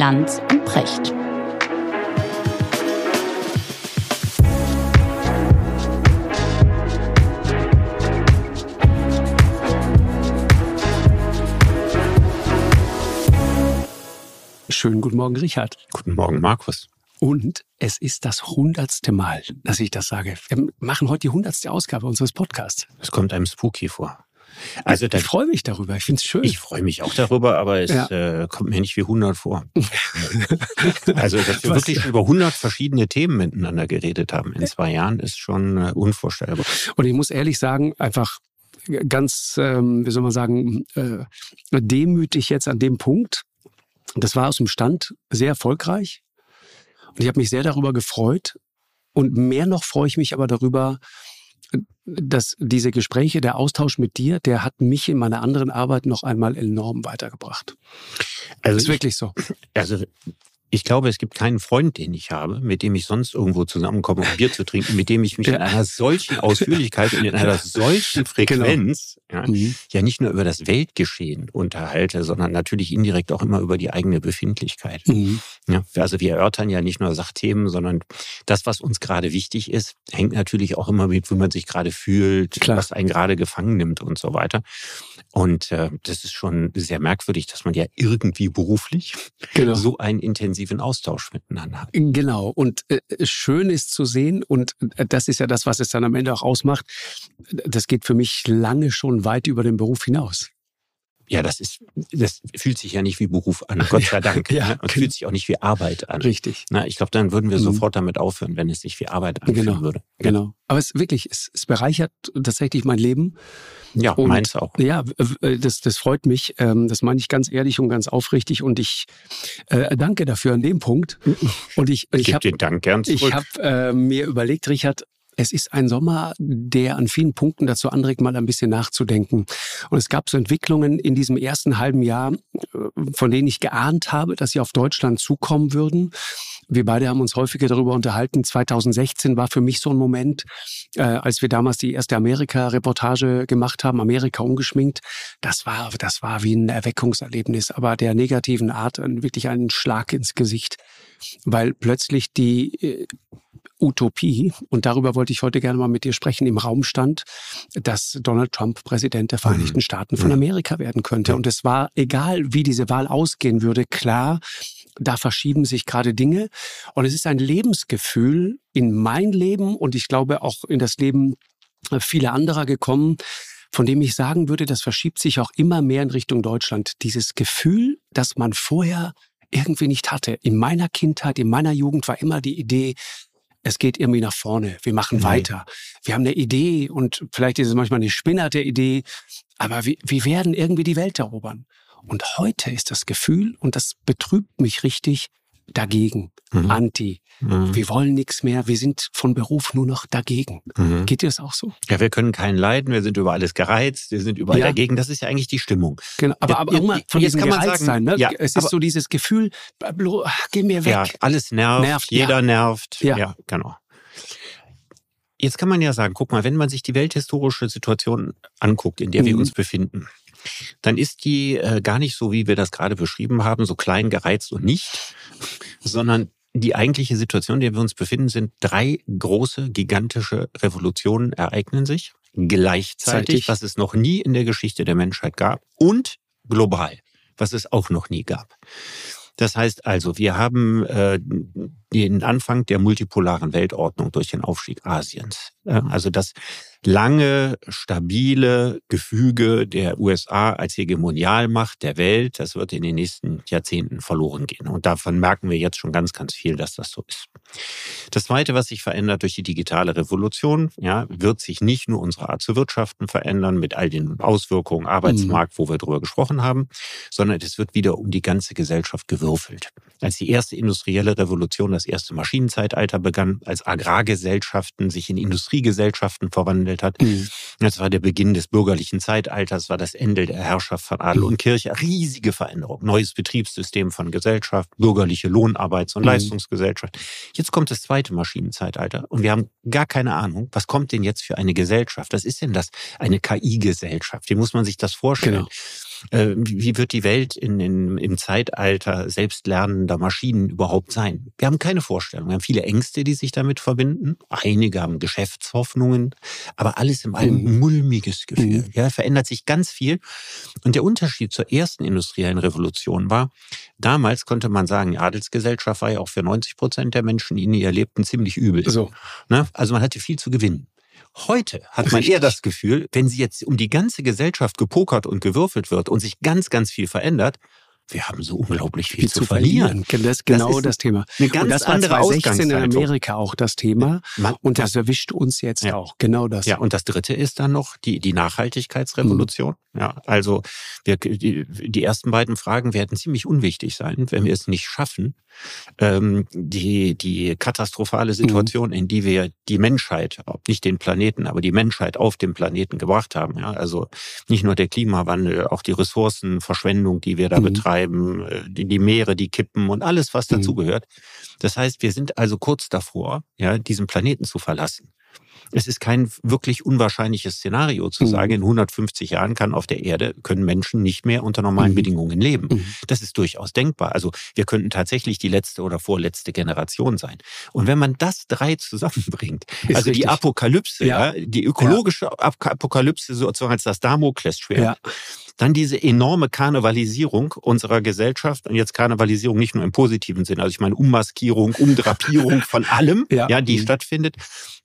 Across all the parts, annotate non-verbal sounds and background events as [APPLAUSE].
Lanz und Precht. Schönen guten Morgen, Richard. Guten Morgen, Markus. Und es ist das hundertste Mal, dass ich das sage. Wir machen heute die hundertste Ausgabe unseres Podcasts. Es kommt einem spooky vor. Also ich freue mich darüber. Ich finde es schön. Ich freue mich auch darüber, aber es ja. äh, kommt mir nicht wie 100 vor. [LAUGHS] also, dass wir Was? wirklich über 100 verschiedene Themen miteinander geredet haben in zwei Jahren, ist schon äh, unvorstellbar. Und ich muss ehrlich sagen, einfach ganz, ähm, wie soll man sagen, äh, demütig jetzt an dem Punkt, das war aus dem Stand sehr erfolgreich. Und ich habe mich sehr darüber gefreut. Und mehr noch freue ich mich aber darüber, dass diese Gespräche, der Austausch mit dir, der hat mich in meiner anderen Arbeit noch einmal enorm weitergebracht. Also das ist ich, wirklich so. Also ich glaube, es gibt keinen Freund, den ich habe, mit dem ich sonst irgendwo zusammenkomme, um Bier zu trinken, mit dem ich mich in einer solchen Ausführlichkeit und in einer [LAUGHS] solchen [LAUGHS] genau. Frequenz genau. ja, mhm. ja, nicht nur über das Weltgeschehen unterhalte, sondern natürlich indirekt auch immer über die eigene Befindlichkeit. Mhm. Ja, also wir erörtern ja nicht nur Sachthemen, sondern das, was uns gerade wichtig ist, hängt natürlich auch immer mit, wie man sich gerade fühlt, Klar. was einen gerade gefangen nimmt und so weiter. Und äh, das ist schon sehr merkwürdig, dass man ja irgendwie beruflich genau. so einen intensiven Austausch miteinander. Genau. Und äh, schön ist zu sehen, und äh, das ist ja das, was es dann am Ende auch ausmacht, das geht für mich lange schon weit über den Beruf hinaus. Ja, das ist, das fühlt sich ja nicht wie Beruf an, [LAUGHS] Gott sei Dank. ja, ne? Und fühlt sich auch nicht wie Arbeit an. Richtig. Na, ich glaube, dann würden wir mhm. sofort damit aufhören, wenn es sich wie Arbeit anfühlen genau. würde. Genau. Aber es wirklich, es, es bereichert tatsächlich mein Leben. Ja, und, meins auch. Ja, das, das freut mich. Ähm, das meine ich ganz ehrlich und ganz aufrichtig. Und ich äh, danke dafür an dem Punkt. Und ich, ich, ich habe den Dank gern zurück. Ich habe äh, mir überlegt, Richard, es ist ein Sommer, der an vielen Punkten dazu anregt, mal ein bisschen nachzudenken. Und es gab so Entwicklungen in diesem ersten halben Jahr, äh, von denen ich geahnt habe, dass sie auf Deutschland zukommen würden. Wir beide haben uns häufiger darüber unterhalten. 2016 war für mich so ein Moment, äh, als wir damals die erste Amerika-Reportage gemacht haben, Amerika ungeschminkt. Das war, das war wie ein Erweckungserlebnis, aber der negativen Art, wirklich einen Schlag ins Gesicht, weil plötzlich die äh, Utopie, und darüber wollte ich heute gerne mal mit dir sprechen, im Raum stand, dass Donald Trump Präsident der Vereinigten mhm. Staaten von Amerika werden könnte. Und es war egal, wie diese Wahl ausgehen würde, klar, da verschieben sich gerade Dinge. Und es ist ein Lebensgefühl in mein Leben und ich glaube auch in das Leben vieler anderer gekommen, von dem ich sagen würde, das verschiebt sich auch immer mehr in Richtung Deutschland. Dieses Gefühl, das man vorher irgendwie nicht hatte. In meiner Kindheit, in meiner Jugend war immer die Idee, es geht irgendwie nach vorne, wir machen mhm. weiter. Wir haben eine Idee und vielleicht ist es manchmal eine spinnerte Idee, aber wir, wir werden irgendwie die Welt erobern. Und heute ist das Gefühl, und das betrübt mich richtig, dagegen, mhm. anti. Mhm. Wir wollen nichts mehr, wir sind von Beruf nur noch dagegen. Mhm. Geht dir das auch so? Ja, wir können keinen leiden, wir sind über alles gereizt, wir sind überall ja. dagegen. Das ist ja eigentlich die Stimmung. Genau, aber, aber ja, irgendwann von diesem kann man sagen, sein, ne? Ja, es ist so dieses Gefühl, geh mir weg. Ja, alles nervt, nervt jeder nervt. Ja. genau. Jetzt kann man ja sagen, guck mal, wenn man sich die welthistorische Situation anguckt, in der wir mhm. uns befinden, dann ist die äh, gar nicht so, wie wir das gerade beschrieben haben, so klein gereizt und nicht, sondern die eigentliche Situation, in der wir uns befinden, sind drei große, gigantische Revolutionen ereignen sich gleichzeitig, was es noch nie in der Geschichte der Menschheit gab und global, was es auch noch nie gab. Das heißt also, wir haben äh, den Anfang der multipolaren Weltordnung durch den Aufstieg Asiens. Also das lange, stabile Gefüge der USA als Hegemonialmacht der Welt, das wird in den nächsten Jahrzehnten verloren gehen. Und davon merken wir jetzt schon ganz, ganz viel, dass das so ist. Das Zweite, was sich verändert durch die digitale Revolution, ja, wird sich nicht nur unsere Art zu wirtschaften verändern mit all den Auswirkungen Arbeitsmarkt, mhm. wo wir drüber gesprochen haben, sondern es wird wieder um die ganze Gesellschaft gewürfelt. Als die erste industrielle Revolution, das erste Maschinenzeitalter begann, als Agrargesellschaften sich in Industriegesellschaften verwandelt hat, mhm. das war der Beginn des bürgerlichen Zeitalters, war das Ende der Herrschaft von Adel mhm. und Kirche. Riesige Veränderung. Neues Betriebssystem von Gesellschaft, bürgerliche Lohnarbeits- und mhm. Leistungsgesellschaft. Jetzt kommt das zweite Maschinenzeitalter und wir haben gar keine Ahnung, was kommt denn jetzt für eine Gesellschaft? Was ist denn das? Eine KI-Gesellschaft. Wie muss man sich das vorstellen? Genau. Äh, wie wird die Welt in, in, im Zeitalter selbstlernender Maschinen überhaupt sein? Wir haben keine Vorstellung. Wir haben viele Ängste, die sich damit verbinden. Einige haben Geschäftshoffnungen, aber alles im allem mhm. mulmiges Gefühl. Mhm. Ja, verändert sich ganz viel. Und der Unterschied zur ersten industriellen Revolution war, damals konnte man sagen, die Adelsgesellschaft war ja auch für 90 Prozent der Menschen, die in ihr lebten, ziemlich übel. So. Ne? Also man hatte viel zu gewinnen. Heute hat man eher das Gefühl, wenn sie jetzt um die ganze Gesellschaft gepokert und gewürfelt wird und sich ganz, ganz viel verändert, wir haben so unglaublich viel, viel zu, verlieren. verlieren. Das ist genau das, das Thema. Eine ganz und das war andere 2016 in Amerika auch das Thema. Man, und das erwischt uns jetzt ja. auch. Genau das. Ja, und das dritte ist dann noch die, die Nachhaltigkeitsrevolution. Mhm. Ja, also wir, die, die ersten beiden Fragen werden ziemlich unwichtig sein, wenn wir es nicht schaffen, ähm, die, die katastrophale Situation, mhm. in die wir die Menschheit, nicht den Planeten, aber die Menschheit auf dem Planeten gebracht haben. Ja, also nicht nur der Klimawandel, auch die Ressourcenverschwendung, die wir da mhm. betreiben treiben, äh, die, die Meere, die kippen und alles, was mhm. dazugehört. Das heißt, wir sind also kurz davor, ja, diesen Planeten zu verlassen. Es ist kein wirklich unwahrscheinliches Szenario zu mhm. sagen, in 150 Jahren kann auf der Erde, können Menschen nicht mehr unter normalen mhm. Bedingungen leben. Mhm. Das ist durchaus denkbar. Also wir könnten tatsächlich die letzte oder vorletzte Generation sein. Und wenn man das drei zusammenbringt, [LAUGHS] ist also richtig. die Apokalypse, ja. ja. die ökologische ja. Apokalypse sozusagen als das Damoklesschwert, ja. Dann diese enorme Karnevalisierung unserer Gesellschaft und jetzt Karnevalisierung nicht nur im positiven Sinn, also ich meine Ummaskierung, Umdrapierung von allem, [LAUGHS] ja, ja die mhm. stattfindet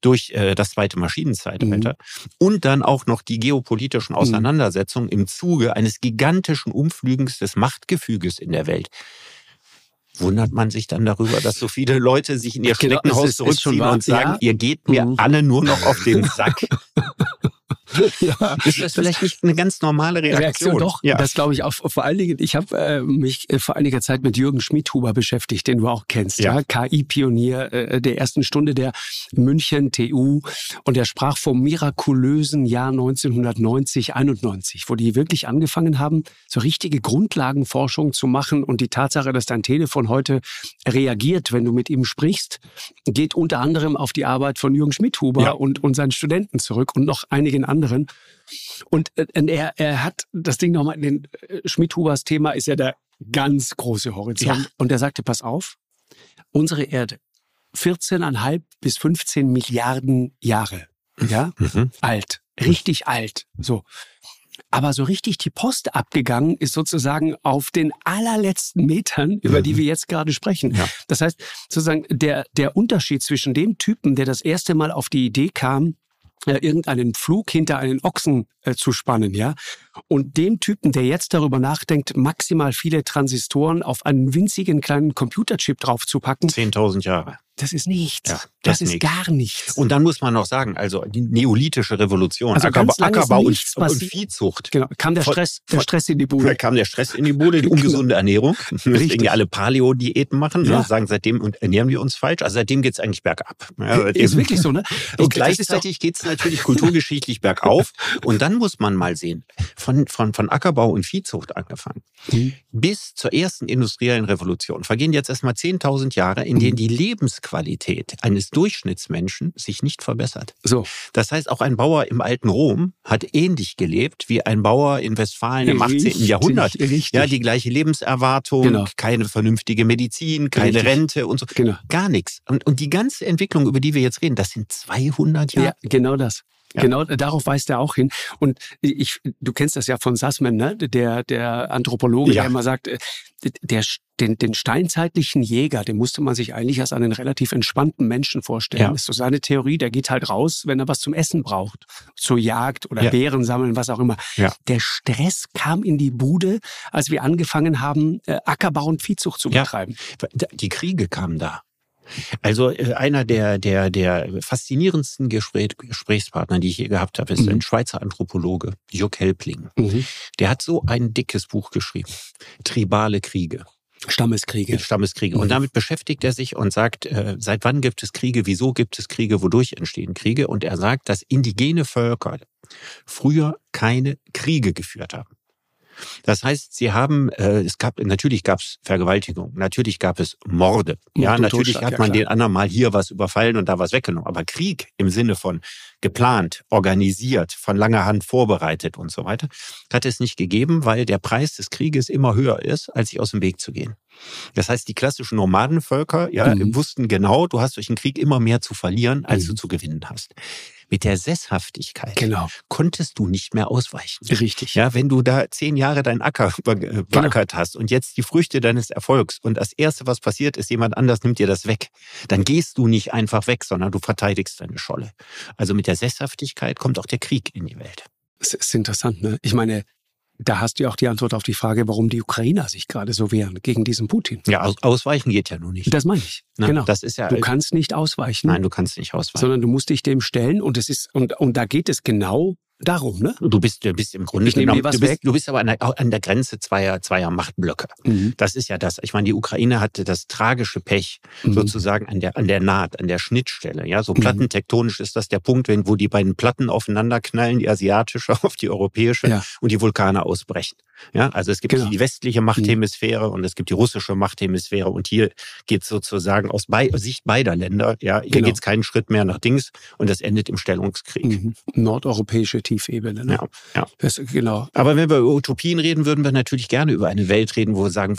durch äh, das zweite Maschinenzeitalter mhm. und dann auch noch die geopolitischen mhm. Auseinandersetzungen im Zuge eines gigantischen Umflügens des Machtgefüges in der Welt wundert man sich dann darüber, dass so viele Leute sich in ihr genau, Schneckenhaus zurückziehen und sagen, ja? ihr geht mir mhm. alle nur noch auf den [LAUGHS] Sack. [LAUGHS] ja, ist das vielleicht nicht eine ganz normale Reaktion? Reaktion doch, ja. das glaube ich auch. Vor allen Dingen, ich habe äh, mich äh, vor einiger Zeit mit Jürgen Schmidhuber beschäftigt, den du auch kennst, ja, ja? KI-Pionier äh, der ersten Stunde der München TU und er sprach vom mirakulösen Jahr 1990, 91, wo die wirklich angefangen haben, so richtige Grundlagenforschung zu machen und die Tatsache, dass dein Telefon heute reagiert, wenn du mit ihm sprichst, geht unter anderem auf die Arbeit von Jürgen Schmidhuber ja. und, und seinen Studenten zurück und noch einigen anderen. Und äh, er, er hat das Ding nochmal, den äh, Schmidhubers Thema ist ja der ganz große Horizont. Ja. Und er sagte, pass auf, unsere Erde, 14,5 bis 15 Milliarden Jahre, ja, mhm. alt, richtig alt, so. Aber so richtig die Post abgegangen ist sozusagen auf den allerletzten Metern, über die mhm. wir jetzt gerade sprechen. Ja. Das heißt, sozusagen der, der Unterschied zwischen dem Typen, der das erste Mal auf die Idee kam, äh, irgendeinen Flug hinter einen Ochsen äh, zu spannen, ja. Und dem Typen, der jetzt darüber nachdenkt, maximal viele Transistoren auf einen winzigen kleinen Computerchip draufzupacken. 10.000 Jahre. Das ist nichts. Ja, das, das ist nichts. gar nichts. Und dann muss man noch sagen, also die neolithische Revolution, also Ackerbau, Ackerbau und, und, Viehzucht. Genau, kam der Stress, der Stress in die Bude. Da kam der Stress in die Bude, die ungesunde Ernährung. [LAUGHS] Deswegen ja alle Paleo-Diäten machen. Ne? Ja. Ne? Sagen, seitdem ernähren wir uns falsch. Also seitdem geht's eigentlich bergab. Ja, ist wirklich so, ne? [LAUGHS] Und gleichzeitig geht's natürlich kulturgeschichtlich bergauf. Und dann muss man mal sehen, von, von, von Ackerbau und Viehzucht angefangen, mhm. bis zur ersten industriellen Revolution vergehen jetzt erstmal 10.000 Jahre, in denen mhm. die Lebensqualität eines Durchschnittsmenschen sich nicht verbessert. So. Das heißt, auch ein Bauer im alten Rom hat ähnlich gelebt wie ein Bauer in Westfalen im 18. Richtig, Jahrhundert. Richtig. Ja, die gleiche Lebenserwartung, genau. keine vernünftige Medizin, keine richtig. Rente und so. Genau. Gar nichts. Und, und die ganze Entwicklung, über die wir jetzt reden, das sind 200 Jahre. Ja, genau das. Ja. Genau, darauf weist er auch hin. Und ich, du kennst das ja von Sassman, ne? der, der Anthropologe, ja. der immer sagt, äh, der, den, den steinzeitlichen Jäger, den musste man sich eigentlich als einen relativ entspannten Menschen vorstellen. Ja. Das ist so seine Theorie, der geht halt raus, wenn er was zum Essen braucht. Zur Jagd oder ja. Beeren sammeln, was auch immer. Ja. Der Stress kam in die Bude, als wir angefangen haben, äh, Ackerbau und Viehzucht zu betreiben. Ja. Die Kriege kamen da. Also äh, einer der, der, der faszinierendsten Gespräch, Gesprächspartner, die ich je gehabt habe, ist mhm. ein Schweizer Anthropologe, Jörg Helpling. Mhm. Der hat so ein dickes Buch geschrieben, Tribale Kriege. Stammeskriege. Stammeskriege. Und mhm. damit beschäftigt er sich und sagt, äh, seit wann gibt es Kriege, wieso gibt es Kriege, wodurch entstehen Kriege? Und er sagt, dass indigene Völker früher keine Kriege geführt haben. Das heißt, sie haben, äh, es gab natürlich gab es Vergewaltigung, natürlich gab es Morde, ja, natürlich hat man ja, den anderen mal hier was überfallen und da was weggenommen. Aber Krieg im Sinne von geplant, organisiert, von langer Hand vorbereitet und so weiter, hat es nicht gegeben, weil der Preis des Krieges immer höher ist, als sich aus dem Weg zu gehen. Das heißt, die klassischen Nomadenvölker ja, mhm. wussten genau, du hast durch den Krieg immer mehr zu verlieren, als mhm. du zu gewinnen hast mit der Sesshaftigkeit genau. konntest du nicht mehr ausweichen. Richtig. Ja, wenn du da zehn Jahre deinen Acker beackert genau. hast und jetzt die Früchte deines Erfolgs und das Erste, was passiert ist, jemand anders nimmt dir das weg, dann gehst du nicht einfach weg, sondern du verteidigst deine Scholle. Also mit der Sesshaftigkeit kommt auch der Krieg in die Welt. Das ist interessant, ne? Ich meine, da hast du ja auch die Antwort auf die Frage, warum die Ukrainer sich gerade so wehren gegen diesen Putin. Ja, ausweichen geht ja nur nicht. Das meine ich. Na, genau. Das ist ja, du kannst nicht ausweichen. Nein, du kannst nicht ausweichen. Sondern du musst dich dem stellen und es ist und und da geht es genau Darum, ne? Du bist, du bist im Grunde ich genommen, was du, bist, weg. du bist aber an der, an der Grenze zweier, zweier Machtblöcke. Mhm. Das ist ja das. Ich meine, die Ukraine hatte das tragische Pech mhm. sozusagen an der, an der Naht, an der Schnittstelle. Ja, so mhm. plattentektonisch ist das der Punkt, wenn, wo die beiden Platten aufeinander knallen, die asiatische [LAUGHS] auf die europäische ja. und die Vulkane ausbrechen. Ja, also es gibt genau. die westliche mhm. Machthemisphäre und es gibt die russische Machthemisphäre und hier geht sozusagen aus Be Sicht beider Länder, ja, hier genau. geht es keinen Schritt mehr nach Dings und das endet im Stellungskrieg. Mhm. Nordeuropäische Tiefebene. Ne? Ja, ja. Das, genau. Aber wenn wir über Utopien reden, würden wir natürlich gerne über eine Welt reden, wo wir sagen,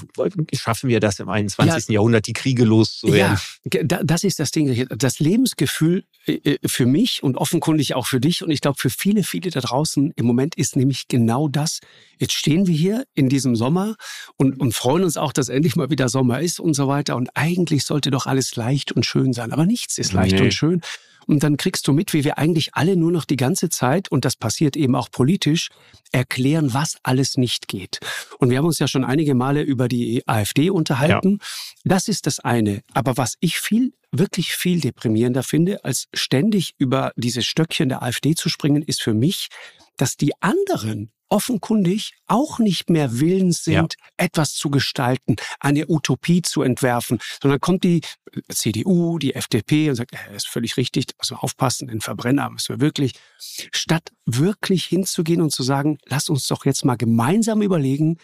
schaffen wir das im 21. Ja. Jahrhundert, die Kriege loszuwerden? Ja, das ist das Ding. Das Lebensgefühl äh, äh, für mich und offenkundig auch für dich und ich glaube für viele, viele da draußen im Moment ist nämlich genau das. Jetzt stehen wir hier in diesem Sommer und, und freuen uns auch, dass endlich mal wieder Sommer ist und so weiter. Und eigentlich sollte doch alles leicht und schön sein. Aber nichts ist leicht nee. und schön. Und dann kriegst du mit, wie wir eigentlich alle nur noch die ganze Zeit, und das passiert eben auch politisch, erklären, was alles nicht geht. Und wir haben uns ja schon einige Male über die AfD unterhalten. Ja. Das ist das eine. Aber was ich viel, wirklich viel deprimierender finde, als ständig über dieses Stöckchen der AfD zu springen, ist für mich, dass die anderen offenkundig auch nicht mehr willens sind, ja. etwas zu gestalten, eine Utopie zu entwerfen, sondern kommt die CDU, die FDP und sagt, das ist völlig richtig, müssen wir aufpassen, den Verbrenner müssen wir wirklich, statt wirklich hinzugehen und zu sagen, lass uns doch jetzt mal gemeinsam überlegen,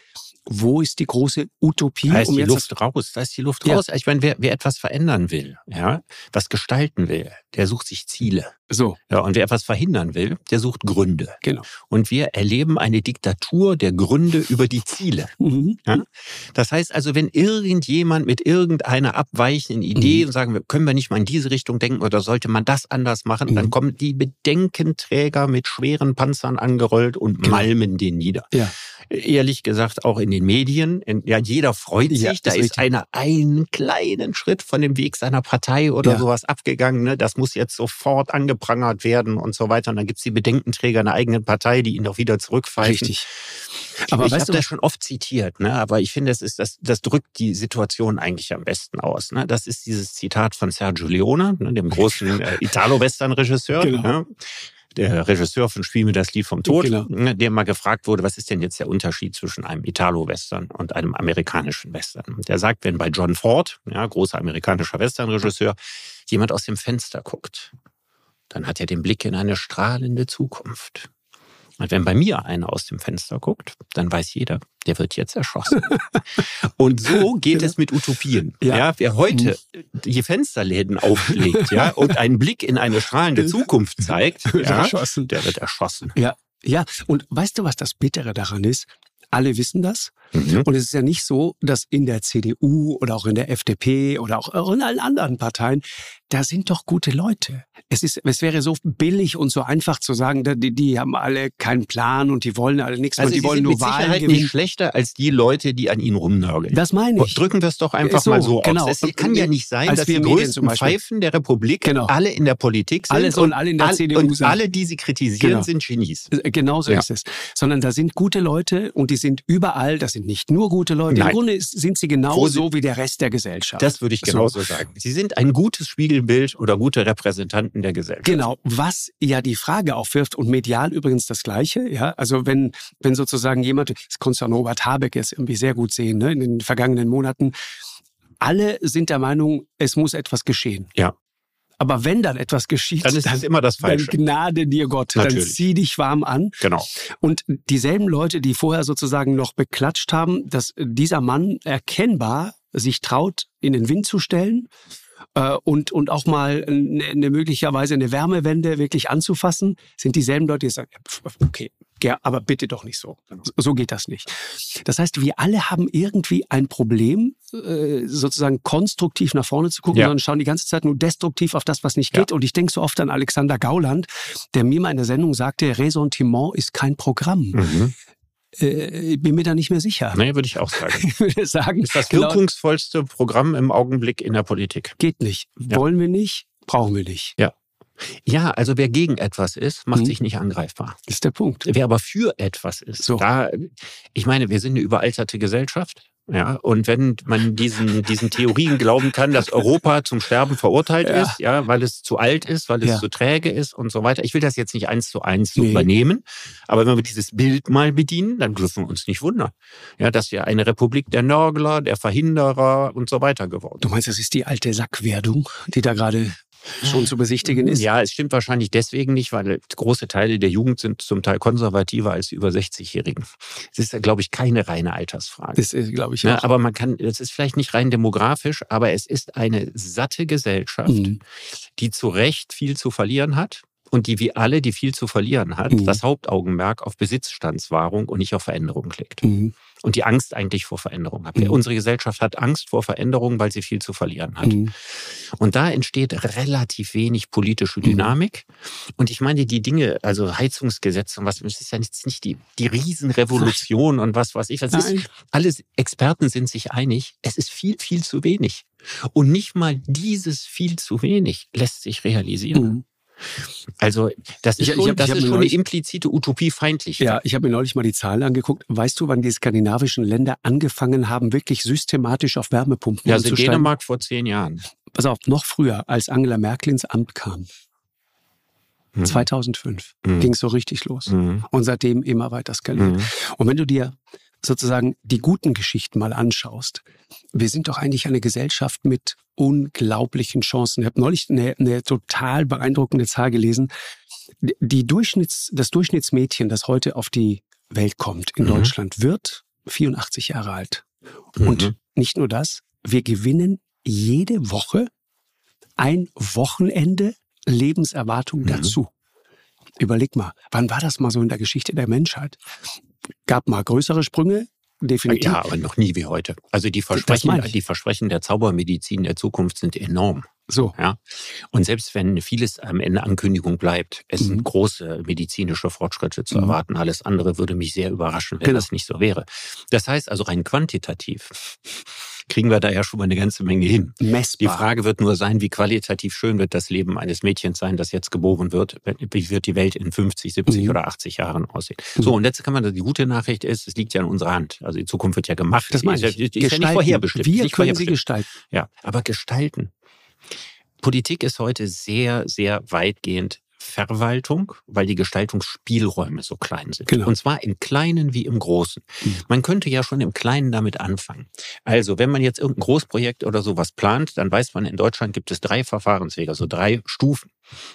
wo ist die große Utopie? Da ist um die Luft raus, da ist die Luft ja. raus. Ich meine, wer, wer etwas verändern will, ja, was gestalten will, der sucht sich Ziele. So. Ja, und wer etwas verhindern will, der sucht Gründe. Genau. Und wir erleben eine Diktatur der Gründe über die Ziele. Mhm. Ja? Das heißt also, wenn irgendjemand mit irgendeiner abweichenden Idee mhm. sagen, können wir nicht mal in diese Richtung denken oder sollte man das anders machen, mhm. dann kommen die Bedenkenträger mit schweren Panzern angerollt und genau. malmen den nieder. Ja. Ehrlich gesagt, auch in den Medien. Ja, jeder freut sich. Ja, da ist, ist einer einen kleinen Schritt von dem Weg seiner Partei oder ja. sowas abgegangen. Ne? Das muss jetzt sofort angeprangert werden und so weiter. Und dann gibt's die Bedenkenträger einer eigenen Partei, die ihn doch wieder zurückpfeifen. Richtig. Aber ich habe das schon oft zitiert, ne? aber ich finde, es ist, das, das drückt die Situation eigentlich am besten aus. Ne? Das ist dieses Zitat von Sergio Leone, ne, dem großen äh, [LAUGHS] Italo-Western-Regisseur. Genau. Ne? der Regisseur von Spiel mir das Lied vom Tod, genau. Ne, der mal gefragt wurde, was ist denn jetzt der Unterschied zwischen einem Italo-Western und einem amerikanischen Western? Der sagt, wenn bei John Ford, ja, großer amerikanischer Western-Regisseur, jemand aus dem Fenster guckt, dann hat er den Blick in eine strahlende Zukunft. Und wenn bei mir einer aus dem Fenster guckt, dann weiß jeder, der wird jetzt erschossen. [LAUGHS] und so geht es mit Utopien. Ja. ja. wer heute mhm. die Fensterläden auflegt, ja, [LAUGHS] und einen Blick in eine strahlende Zukunft zeigt, ja, der wird erschossen. Ja. Ja, und weißt du, was das Bittere daran ist? Alle wissen das. Mhm. Und es ist ja nicht so, dass in der CDU oder auch in der FDP oder auch in allen anderen Parteien, da sind doch gute Leute. Es, ist, es wäre so billig und so einfach zu sagen, die, die haben alle keinen Plan und die wollen alle nichts, also die wollen nur mit Wahlen Sicherheit gewinnen. nicht schlechter als die Leute, die an ihnen rumnörgeln. Das meine ich. Drücken wir es doch einfach so, mal so genau. aus. Es kann ja nicht sein, als dass die größten Pfeifen der Republik genau. alle in der Politik sind alle und alle in der all, CDU und sind. alle, die sie kritisieren, genau. sind Genies. Äh, genau so ja. ist es. Sondern da sind gute Leute und die sind überall. Das sind nicht nur gute Leute. Nein. Im Grunde sind sie genauso wie der Rest der Gesellschaft. Das würde ich genauso so. sagen. Sie sind ein gutes Spiegelbild oder gute Repräsentanten der Gesellschaft. Genau, was ja die Frage aufwirft und medial übrigens das Gleiche. Ja, also wenn wenn sozusagen jemand, das konntest du an Robert Habeck jetzt irgendwie sehr gut sehen, ne, in den vergangenen Monaten, alle sind der Meinung, es muss etwas geschehen. Ja. Aber wenn dann etwas geschieht, dann ist dann, es immer das Falsche. Dann gnade dir Gott, Natürlich. dann zieh dich warm an. Genau. Und dieselben Leute, die vorher sozusagen noch beklatscht haben, dass dieser Mann erkennbar sich traut, in den Wind zu stellen äh, und, und auch mal eine, eine möglicherweise eine Wärmewende wirklich anzufassen, sind dieselben Leute, die sagen, okay, ja, aber bitte doch nicht so. Genau. So geht das nicht. Das heißt, wir alle haben irgendwie ein Problem, äh, sozusagen konstruktiv nach vorne zu gucken, ja. sondern schauen die ganze Zeit nur destruktiv auf das, was nicht geht. Ja. Und ich denke so oft an Alexander Gauland, der mir mal in der Sendung sagte, Ressentiment ist kein Programm. Mhm. Äh, bin mir da nicht mehr sicher. Nee, würde ich auch sagen. [LAUGHS] ich würde sagen, ist das wirkungsvollste Programm im Augenblick in der Politik. Geht nicht. Ja. Wollen wir nicht, brauchen wir nicht. Ja. Ja, also wer gegen etwas ist, macht mhm. sich nicht angreifbar. Das ist der Punkt. Wer aber für etwas ist, so. da, ich meine, wir sind eine überalterte Gesellschaft. Ja, und wenn man diesen, diesen Theorien glauben kann, dass Europa zum Sterben verurteilt ja. ist, ja, weil es zu alt ist, weil es ja. zu träge ist und so weiter. Ich will das jetzt nicht eins zu eins nee. übernehmen, aber wenn wir dieses Bild mal bedienen, dann dürfen wir uns nicht wundern. Ja, dass wir eine Republik der Nörgler, der Verhinderer und so weiter geworden. Du meinst, das ist die alte Sackwerdung, die da gerade schon zu besichtigen ist? Ja, es stimmt wahrscheinlich deswegen nicht, weil große Teile der Jugend sind zum Teil konservativer als die über 60-Jährigen. Es ist, glaube ich, keine reine Altersfrage. Das ist, glaube ich, auch. Ja, aber man kann, das ist vielleicht nicht rein demografisch, aber es ist eine satte Gesellschaft, mhm. die zu Recht viel zu verlieren hat und die wie alle, die viel zu verlieren hat, mhm. das Hauptaugenmerk auf Besitzstandswahrung und nicht auf Veränderung legt. Mhm und die Angst eigentlich vor Veränderung hat. Mhm. Unsere Gesellschaft hat Angst vor Veränderung, weil sie viel zu verlieren hat. Mhm. Und da entsteht relativ wenig politische mhm. Dynamik. Mhm. Und ich meine, die Dinge, also Heizungsgesetze und was, das ist ja jetzt nicht die, die Riesenrevolution und was weiß ich. Das ist, alle Experten sind sich einig, es ist viel, viel zu wenig. Und nicht mal dieses viel zu wenig lässt sich realisieren. Mhm. Also das ist, ich, schon, ich hab, das ist schon neulich, eine implizite Utopiefeindlichkeit. Ja, ich habe mir neulich mal die Zahlen angeguckt. Weißt du, wann die skandinavischen Länder angefangen haben, wirklich systematisch auf Wärmepumpen ja, also umzusteigen? Ja, Dänemark vor zehn Jahren. Pass auf, noch früher, als Angela Merkel ins Amt kam. Mhm. 2005 mhm. ging es so richtig los. Mhm. Und seitdem immer weiter skaliert. Mhm. Und wenn du dir sozusagen die guten Geschichten mal anschaust, wir sind doch eigentlich eine Gesellschaft mit unglaublichen Chancen. Ich habe neulich eine, eine total beeindruckende Zahl gelesen. Die Durchschnitts, das Durchschnittsmädchen, das heute auf die Welt kommt in mhm. Deutschland, wird 84 Jahre alt. Mhm. Und nicht nur das, wir gewinnen jede Woche ein Wochenende Lebenserwartung mhm. dazu. Überleg mal, wann war das mal so in der Geschichte der Menschheit? Gab mal größere Sprünge, definitiv. Ja, aber noch nie wie heute. Also die Versprechen, die Versprechen der Zaubermedizin der Zukunft sind enorm. So. Ja. Und selbst wenn vieles am Ende Ankündigung bleibt, es mhm. sind große medizinische Fortschritte zu mhm. erwarten. Alles andere würde mich sehr überraschen, wenn genau. das nicht so wäre. Das heißt also rein quantitativ kriegen wir da ja schon mal eine ganze Menge hin. Messbar. Die Frage wird nur sein, wie qualitativ schön wird das Leben eines Mädchens sein, das jetzt geboren wird. Wie wird die Welt in 50, 70 mhm. oder 80 Jahren aussehen? Mhm. So, und jetzt kann man, die gute Nachricht ist, es liegt ja in unserer Hand. Also die Zukunft wird ja gemacht. Das meine ich. Ist ja nicht vorherbestimmt. Wir nicht können sie gestalten. Ja, aber gestalten. Politik ist heute sehr, sehr weitgehend Verwaltung, weil die Gestaltungsspielräume so klein sind. Genau. Und zwar im Kleinen wie im Großen. Mhm. Man könnte ja schon im Kleinen damit anfangen. Also, wenn man jetzt irgendein Großprojekt oder sowas plant, dann weiß man, in Deutschland gibt es drei Verfahrenswege, also drei Stufen.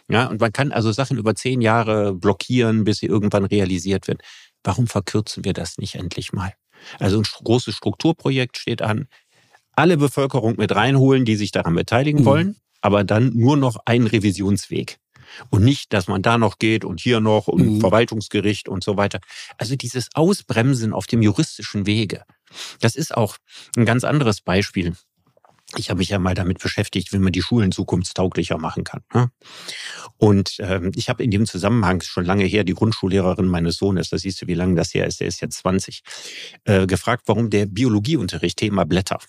Ja, und man kann also Sachen über zehn Jahre blockieren, bis sie irgendwann realisiert werden. Warum verkürzen wir das nicht endlich mal? Also ein großes Strukturprojekt steht an. Alle Bevölkerung mit reinholen, die sich daran beteiligen mhm. wollen, aber dann nur noch ein Revisionsweg. Und nicht, dass man da noch geht und hier noch und mhm. Verwaltungsgericht und so weiter. Also dieses Ausbremsen auf dem juristischen Wege. Das ist auch ein ganz anderes Beispiel. Ich habe mich ja mal damit beschäftigt, wie man die Schulen zukunftstauglicher machen kann. Ne? Und ähm, ich habe in dem Zusammenhang schon lange her die Grundschullehrerin meines Sohnes, da siehst du, wie lange das her ist, der ist jetzt 20, äh, gefragt, warum der Biologieunterricht Thema Blätter,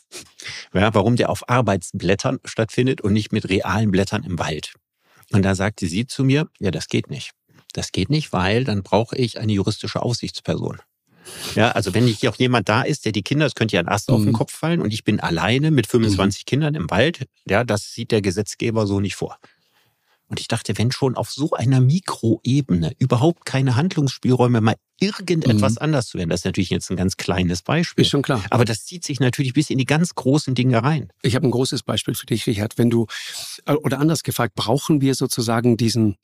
ja, warum der auf Arbeitsblättern stattfindet und nicht mit realen Blättern im Wald. Und da sagte sie zu mir, ja, das geht nicht. Das geht nicht, weil dann brauche ich eine juristische Aufsichtsperson. Ja, also wenn nicht auch jemand da ist, der die Kinder, es könnte ja ein Ast mhm. auf den mhm. Kopf fallen und ich bin alleine mit 25 mhm. Kindern im Wald, ja, das sieht der Gesetzgeber so nicht vor. Und ich dachte, wenn schon auf so einer Mikroebene überhaupt keine Handlungsspielräume mal irgendetwas mhm. anders zu werden, das ist natürlich jetzt ein ganz kleines Beispiel. Ist schon klar. Aber das zieht sich natürlich bis in die ganz großen Dinge rein. Ich habe ein großes Beispiel für dich, Richard. Wenn du, äh, oder anders gefragt, brauchen wir sozusagen diesen,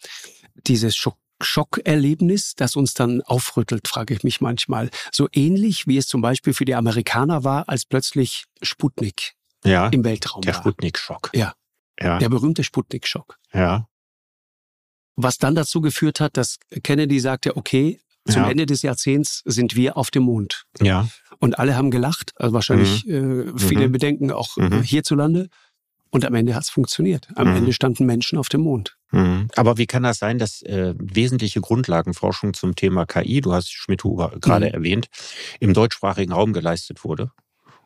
dieses Schock Schockerlebnis, das uns dann aufrüttelt, frage ich mich manchmal. So ähnlich wie es zum Beispiel für die Amerikaner war, als plötzlich Sputnik ja, im Weltraum der war. Der Sputnik-Schock. Ja. ja. Der berühmte Sputnik-Schock. Ja. Was dann dazu geführt hat, dass Kennedy sagte, okay, zum ja. Ende des Jahrzehnts sind wir auf dem Mond. Ja. Und alle haben gelacht, also wahrscheinlich mhm. äh, viele mhm. Bedenken auch mhm. hierzulande. Und am Ende hat es funktioniert. Am mhm. Ende standen Menschen auf dem Mond. Mhm. Aber wie kann das sein, dass äh, wesentliche Grundlagenforschung zum Thema KI, du hast Schmidt-Huber gerade mhm. erwähnt, im deutschsprachigen Raum geleistet wurde?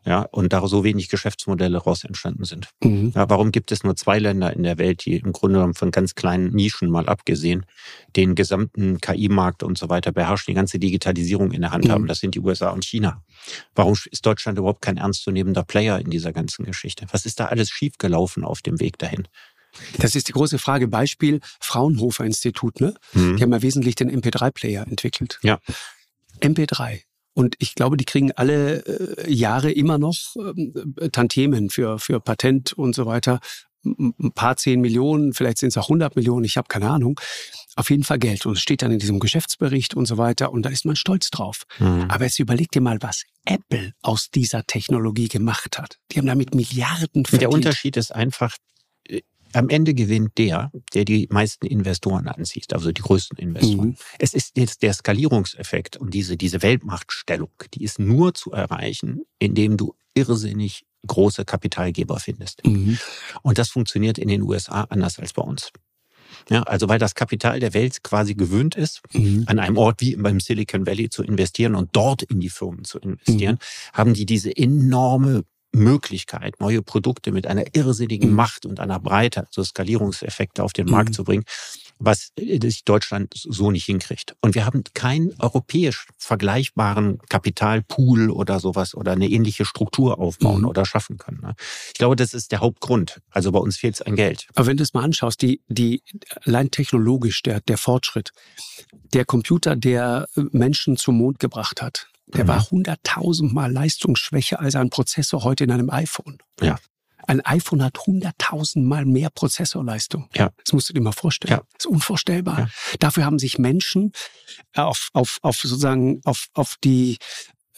Ja, und da so wenig Geschäftsmodelle raus entstanden sind. Mhm. Ja, warum gibt es nur zwei Länder in der Welt, die im Grunde genommen von ganz kleinen Nischen mal abgesehen den gesamten KI-Markt und so weiter beherrschen, die ganze Digitalisierung in der Hand mhm. haben? Das sind die USA und China. Warum ist Deutschland überhaupt kein ernstzunehmender Player in dieser ganzen Geschichte? Was ist da alles schiefgelaufen auf dem Weg dahin? Das ist die große Frage. Beispiel Fraunhofer Institut, ne? Mhm. Die haben ja wesentlich den MP3-Player entwickelt. Ja. MP3. Und ich glaube, die kriegen alle äh, Jahre immer noch äh, Tantiemen für, für Patent und so weiter. Ein paar zehn Millionen, vielleicht sind es auch 100 Millionen, ich habe keine Ahnung. Auf jeden Fall Geld. Und es steht dann in diesem Geschäftsbericht und so weiter. Und da ist man stolz drauf. Mhm. Aber jetzt überleg dir mal, was Apple aus dieser Technologie gemacht hat. Die haben damit Milliarden verdient. Der Unterschied ist einfach, am Ende gewinnt der, der die meisten Investoren anzieht, also die größten Investoren. Mhm. Es ist jetzt der Skalierungseffekt und diese, diese Weltmachtstellung, die ist nur zu erreichen, indem du irrsinnig große Kapitalgeber findest. Mhm. Und das funktioniert in den USA anders als bei uns. Ja, also weil das Kapital der Welt quasi gewöhnt ist, mhm. an einem Ort wie beim Silicon Valley zu investieren und dort in die Firmen zu investieren, mhm. haben die diese enorme Möglichkeit, neue Produkte mit einer irrsinnigen mhm. Macht und einer Breite, also Skalierungseffekte auf den mhm. Markt zu bringen, was äh, Deutschland so nicht hinkriegt. Und wir haben keinen europäisch vergleichbaren Kapitalpool oder sowas oder eine ähnliche Struktur aufbauen mhm. oder schaffen können. Ne? Ich glaube, das ist der Hauptgrund. Also bei uns fehlt es an Geld. Aber wenn du es mal anschaust, die, die allein technologisch, der, der Fortschritt, der Computer, der Menschen zum Mond gebracht hat, der mhm. war hunderttausendmal leistungsschwächer als ein Prozessor heute in einem iPhone. Ja. Ein iPhone hat hunderttausendmal mehr Prozessorleistung. Ja. Das musst du dir mal vorstellen. Ja. Das ist unvorstellbar. Ja. Dafür haben sich Menschen auf, auf, auf sozusagen auf, auf die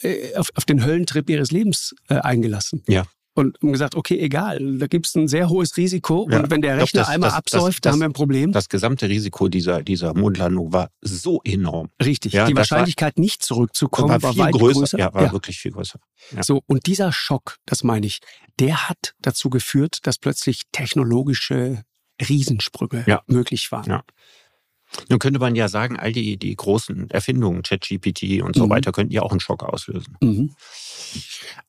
äh, auf, auf den Höllentrip ihres Lebens äh, eingelassen. Ja und gesagt, okay, egal, da gibt es ein sehr hohes Risiko ja, und wenn der Rechner das, einmal das, absäuft, das, dann haben wir ein Problem. Das gesamte Risiko dieser, dieser Mondlandung war so enorm. Richtig, ja, die Wahrscheinlichkeit war, nicht zurückzukommen war, war weit größer. größer. Ja, war ja. wirklich viel größer. So, und dieser Schock, das meine ich, der hat dazu geführt, dass plötzlich technologische Riesensprünge möglich waren. Nun könnte man ja sagen, all die, die großen Erfindungen, ChatGPT und so mhm. weiter, könnten ja auch einen Schock auslösen. Mhm.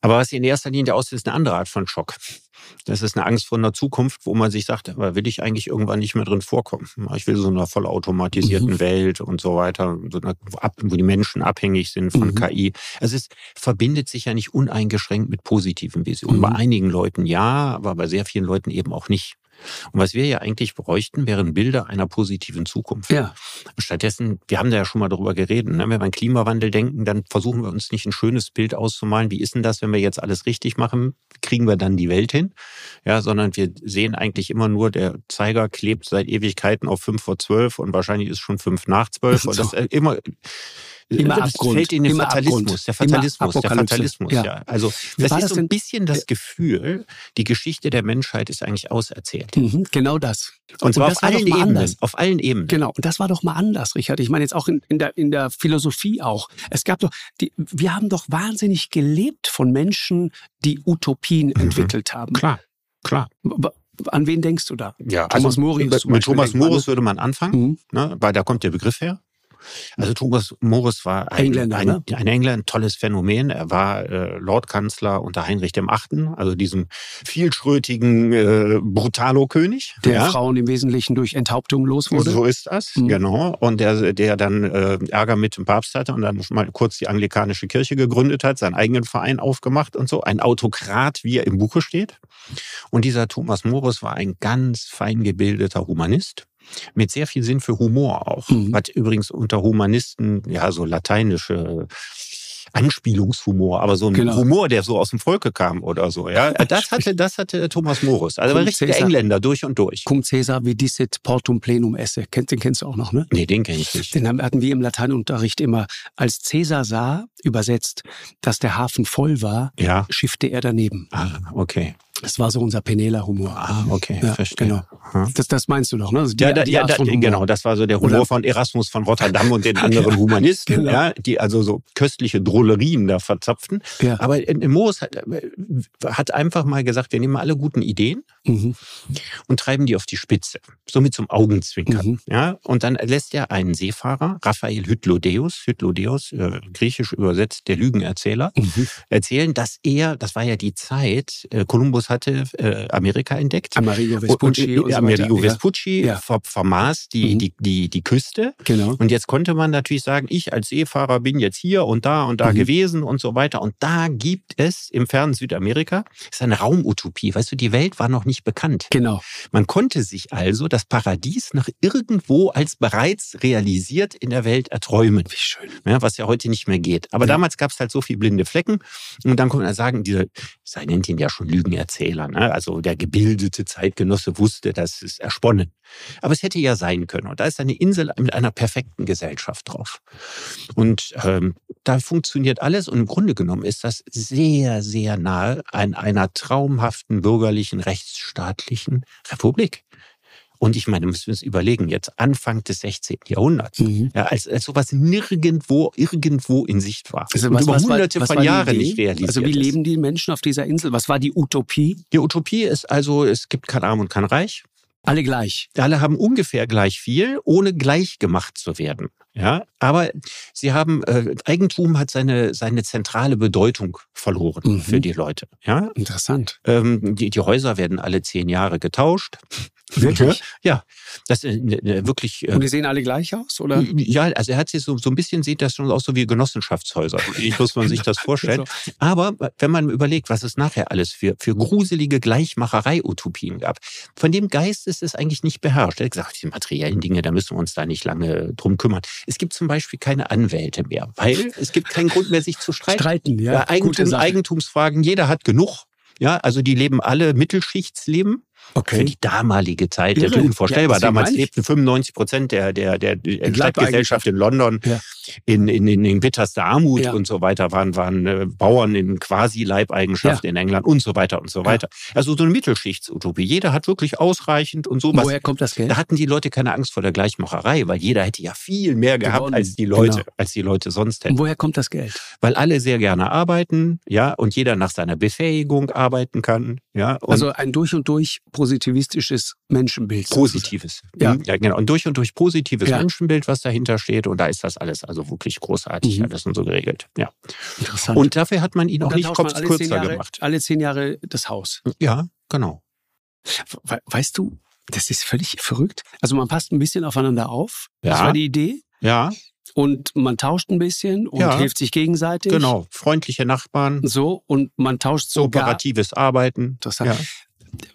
Aber was sie in erster Linie auslöst, ist eine andere Art von Schock. Das ist eine Angst vor einer Zukunft, wo man sich sagt, aber will ich eigentlich irgendwann nicht mehr drin vorkommen? Ich will so einer vollautomatisierten mhm. Welt und so weiter, wo die Menschen abhängig sind von mhm. KI. Also es verbindet sich ja nicht uneingeschränkt mit positiven Visionen. Bei mhm. einigen Leuten ja, aber bei sehr vielen Leuten eben auch nicht. Und was wir ja eigentlich bräuchten, wären Bilder einer positiven Zukunft. Ja. Stattdessen, wir haben da ja schon mal darüber geredet, ne? wenn wir an Klimawandel denken, dann versuchen wir uns nicht ein schönes Bild auszumalen. Wie ist denn das, wenn wir jetzt alles richtig machen? Kriegen wir dann die Welt hin? Ja, sondern wir sehen eigentlich immer nur, der Zeiger klebt seit Ewigkeiten auf fünf vor zwölf und wahrscheinlich ist schon fünf nach zwölf. [LAUGHS] Und das äh, immer Immer das Abgrund. fällt in den Immer Fatalismus. Abgrund. Der Fatalismus, der Fatalismus, ja. ja. Also das ist das so ein bisschen das Gefühl, die Geschichte der Menschheit ist eigentlich auserzählt. Mhm, genau das. Und, und zwar auf allen Ebenen. Anders. Auf allen Ebenen. Genau. Und das war doch mal anders, Richard. Ich meine jetzt auch in, in, der, in der Philosophie auch. Es gab doch, die, wir haben doch wahnsinnig gelebt von Menschen, die Utopien mhm. entwickelt haben. Klar, klar. An wen denkst du da? Ja, Thomas also, Morris. Mit Thomas Morris würde man anfangen, mhm. ne, weil da kommt der Begriff her. Also Thomas Morris war ein Engländer, ein, ne? ein Engländer, ein tolles Phänomen. Er war äh, Lordkanzler unter Heinrich dem Achten, also diesem vielschrötigen äh, Brutalo-König. Der ja. Frauen im Wesentlichen durch Enthauptung los wurde. So ist das, mhm. genau. Und der, der dann äh, Ärger mit dem Papst hatte und dann mal kurz die anglikanische Kirche gegründet hat, seinen eigenen Verein aufgemacht und so. Ein Autokrat, wie er im Buche steht. Und dieser Thomas Morris war ein ganz fein gebildeter Humanist mit sehr viel Sinn für Humor auch. Mhm. Hat übrigens unter Humanisten ja so lateinische Anspielungshumor, aber so ein genau. Humor, der so aus dem Volke kam oder so. Ja, das hatte, das hatte Thomas Morus. Also war richtiger Engländer durch und durch. Cum Caesar vidicit portum plenum esse. Den kennst du auch noch, ne? Nee, den kenne ich nicht. Den hatten wir im Lateinunterricht immer. Als Caesar sah, übersetzt, dass der Hafen voll war, ja. schiffte er daneben. Ah, okay. Das war so unser Penela-Humor. Ah, okay, ja, verstehe. Genau. Das, das meinst du doch, ne? Also die, ja, da, ja da, genau. Das war so der Humor Oder? von Erasmus von Rotterdam und den [LAUGHS] anderen Humanisten, genau. ja, die also so köstliche Drollerien da verzapften. Ja. Aber Moos hat, hat einfach mal gesagt, wir nehmen alle guten Ideen mhm. und treiben die auf die Spitze. So mit zum Augenzwinkern. Mhm. Ja, und dann lässt er einen Seefahrer, Raphael Hytlodeus, Hytlodeus, äh, griechisch übersetzt der Lügenerzähler, mhm. erzählen, dass er, das war ja die Zeit, äh, Kolumbus hatte äh, Amerika entdeckt. Amerigo Vespucci. Und, und, und Amerigo. Vespucci ja. vermaß die, mhm. die, die, die Küste. Genau. Und jetzt konnte man natürlich sagen, ich als Seefahrer bin jetzt hier und da und da mhm. gewesen und so weiter. Und da gibt es im fernen Südamerika, ist eine Raumutopie. Weißt du, die Welt war noch nicht bekannt. Genau. Man konnte sich also das Paradies nach irgendwo als bereits realisiert in der Welt erträumen. Wie schön. Ja, was ja heute nicht mehr geht. Aber ja. damals gab es halt so viele blinde Flecken. Und dann konnte man sagen, dieser, sei nennt ihn ja schon Lügenerzähler, ne? also der gebildete Zeitgenosse wusste, das ist ersponnen. Aber es hätte ja sein können. Und da ist eine Insel mit einer perfekten Gesellschaft drauf. Und ähm, da funktioniert alles. Und im Grunde genommen ist das sehr, sehr nahe an einer traumhaften bürgerlichen, rechtsstaatlichen Republik. Und ich meine, müssen wir uns überlegen, jetzt Anfang des 16. Jahrhunderts, mhm. ja, als, als sowas nirgendwo, irgendwo in Sicht war. Also was, über was hunderte war, von Jahren nicht realisiert Also wie leben die Menschen auf dieser Insel? Was war die Utopie? Die Utopie ist also, es gibt kein Arm und kein Reich. Alle gleich. Alle haben ungefähr gleich viel, ohne gleich gemacht zu werden. Ja, aber sie haben äh, Eigentum hat seine seine zentrale Bedeutung verloren mhm. für die Leute. Ja, interessant. Ähm, die, die Häuser werden alle zehn Jahre getauscht. Wirklich? Ja, das ist äh, wirklich. Äh, Und die sehen alle gleich aus, oder? Ja, also er hat sich so, so ein bisschen sieht das schon aus so wie Genossenschaftshäuser. Wie muss man sich das [LAUGHS] vorstellen? Aber wenn man überlegt, was es nachher alles für, für gruselige Gleichmacherei-Utopien gab, von dem Geist ist es eigentlich nicht beherrscht. Er hat gesagt, die materiellen Dinge, da müssen wir uns da nicht lange drum kümmern. Es gibt zum Beispiel keine Anwälte mehr, weil es gibt keinen Grund mehr, sich zu streiten. Streiten, ja. Eigentum, Eigentumsfragen, jeder hat genug. Ja, also die leben alle Mittelschichtsleben. Okay. Für die damalige Zeit Irre. unvorstellbar. Ja, Damals lebten 95 Prozent der, der, der Stadtgesellschaft in London ja. in, in, in, in bitterster Armut ja. und so weiter, waren, waren äh, Bauern in quasi Leibeigenschaft in England und so weiter und so weiter. Also so eine Mittelschichtsutopie. Jeder hat wirklich ausreichend und so was. Woher kommt das Geld? Da hatten die Leute keine Angst vor der Gleichmacherei, weil jeder hätte ja viel mehr gehabt Gewonnen. als die Leute, genau. als die Leute sonst hätten. Und woher kommt das Geld? Weil alle sehr gerne arbeiten, ja, und jeder nach seiner Befähigung arbeiten kann, ja. also ein durch und durch positivistisches Menschenbild. Positives. Ja. Mhm. ja, genau. Und durch und durch positives ja. Menschenbild, was dahinter steht. Und da ist das alles also wirklich großartig, mhm. alles und so geregelt. Ja. Interessant. Und dafür hat man ihn auch nicht kopf kürzer Jahre, gemacht. Alle zehn Jahre das Haus. Ja, genau. Weißt du, das ist völlig verrückt. Also man passt ein bisschen aufeinander auf. Ja. Das war die Idee. Ja. Und man tauscht ein bisschen und ja, hilft sich gegenseitig. Genau, freundliche Nachbarn. So, und man tauscht so. Operatives Arbeiten. Interessant. Ja.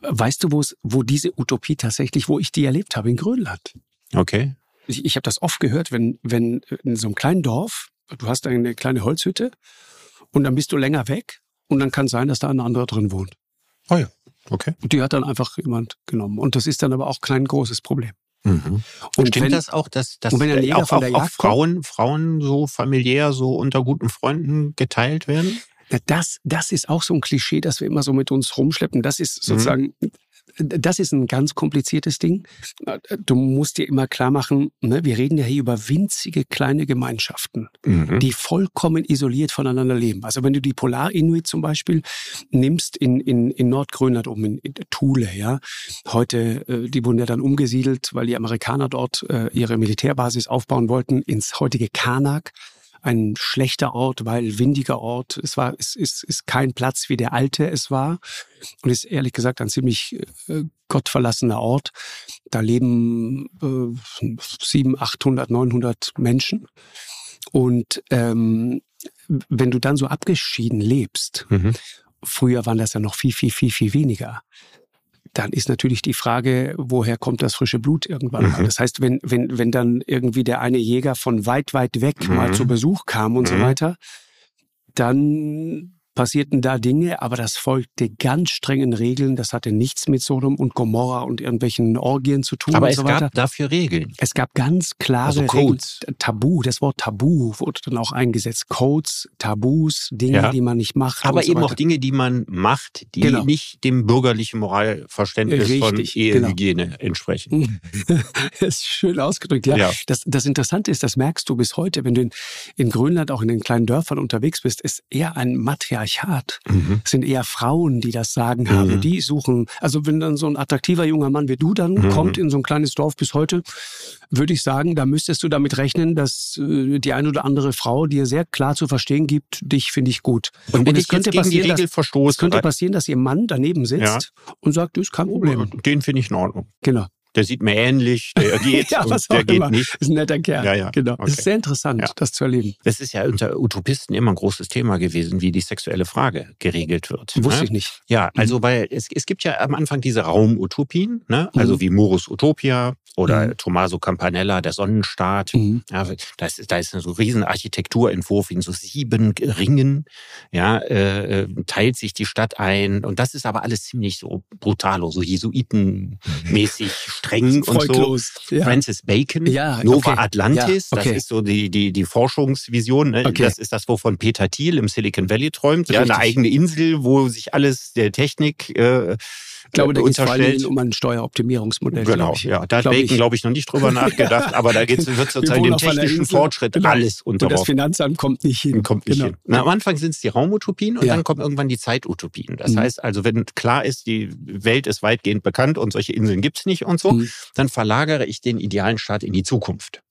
Weißt du, wo diese Utopie tatsächlich, wo ich die erlebt habe, in Grönland? Okay. Ich, ich habe das oft gehört, wenn, wenn in so einem kleinen Dorf, du hast eine kleine Holzhütte und dann bist du länger weg und dann kann sein, dass da ein anderer drin wohnt. Oh ja, okay. Und die hat dann einfach jemand genommen. Und das ist dann aber auch kein großes Problem. Mhm. Und stimmt wenn, das auch, dass, dass auch, auch, auch Frauen, Frauen so familiär so unter guten Freunden geteilt werden? Das, das ist auch so ein Klischee, das wir immer so mit uns rumschleppen. Das ist mhm. sozusagen, mhm. das ist ein ganz kompliziertes Ding. Du musst dir immer klar machen, ne, wir reden ja hier über winzige kleine Gemeinschaften, mhm. die vollkommen isoliert voneinander leben. Also wenn du die Polarinuit zum Beispiel nimmst in, in, in Nordgrönland um, in, in Thule, ja, heute, äh, die wurden ja dann umgesiedelt, weil die Amerikaner dort äh, ihre Militärbasis aufbauen wollten, ins heutige Karnak ein schlechter Ort, weil windiger Ort. Es war, es ist, ist kein Platz, wie der alte es war. Und ist ehrlich gesagt ein ziemlich äh, gottverlassener Ort. Da leben äh, 700, 800, 900 Menschen. Und ähm, wenn du dann so abgeschieden lebst, mhm. früher waren das ja noch viel, viel, viel, viel weniger dann ist natürlich die Frage, woher kommt das frische Blut irgendwann mhm. mal. Das heißt, wenn, wenn, wenn dann irgendwie der eine Jäger von weit, weit weg mhm. mal zu Besuch kam und mhm. so weiter, dann passierten da Dinge, aber das folgte ganz strengen Regeln. Das hatte nichts mit Sodom und Gomorra und irgendwelchen Orgien zu tun. Aber es so gab dafür Regeln. Es gab ganz klare also Codes. Regeln. Tabu, das Wort Tabu wurde dann auch eingesetzt. Codes, Tabus, Dinge, ja. die man nicht macht. Aber eben so auch Dinge, die man macht, die genau. nicht dem bürgerlichen Moralverständnis Richtig, von Ehehygiene genau. entsprechen. [LAUGHS] das ist schön ausgedrückt, ja. ja. Das, das Interessante ist, das merkst du bis heute, wenn du in, in Grönland auch in den kleinen Dörfern unterwegs bist, ist eher ein Matriarchat Patriarchat. Mhm. Es sind eher Frauen, die das Sagen mhm. haben. Die suchen, also wenn dann so ein attraktiver junger Mann wie du dann mhm. kommt in so ein kleines Dorf bis heute, würde ich sagen, da müsstest du damit rechnen, dass äh, die eine oder andere Frau dir sehr klar zu verstehen gibt, dich finde ich gut. Und wenn und es könnte passieren, dass, verstoße, es könnte passieren, dass ihr Mann daneben sitzt ja. und sagt, das ist kein Problem. Den finde ich in Ordnung. Genau der sieht mir ähnlich, der [LAUGHS] geht ja, und der geht immer. nicht. Ist ein netter Kerl. Ja, ja. Genau. Okay. Es ist sehr interessant, ja. das zu erleben. Das ist ja unter Utopisten immer ein großes Thema gewesen, wie die sexuelle Frage geregelt wird. Wusste ne? ich nicht. Ja, also mhm. weil es, es gibt ja am Anfang diese Raumutopien, ne? also mhm. wie Morus Utopia oder mhm. Tommaso Campanella, der Sonnenstaat. Mhm. Ja, da ist, da ist so ein riesen Architekturentwurf in so sieben Ringen. Ja, äh, äh, teilt sich die Stadt ein und das ist aber alles ziemlich so brutalo, so Jesuitenmäßig [LAUGHS] streng und so. Ja. Francis Bacon, ja, Nova okay. Atlantis, ja, okay. das ist so die, die, die Forschungsvision. Ne? Okay. Das ist das, wovon Peter Thiel im Silicon Valley träumt. Ja, eine eigene Insel, wo sich alles der Technik äh, ich glaube, da geht es vor allem um ein Steueroptimierungsmodell. Genau, ja. Da hat Bacon, ich. glaube ich, noch nicht drüber nachgedacht, aber da geht's, wird [LAUGHS] sozusagen dem technischen Fortschritt genau. alles unterworfen. Und das Finanzamt kommt nicht hin. Kommt nicht genau. hin. Na, am Anfang sind es die Raumutopien und ja. dann kommen irgendwann die Zeitutopien. Das mhm. heißt also, wenn klar ist, die Welt ist weitgehend bekannt und solche Inseln gibt's nicht und so, mhm. dann verlagere ich den idealen Staat in die Zukunft.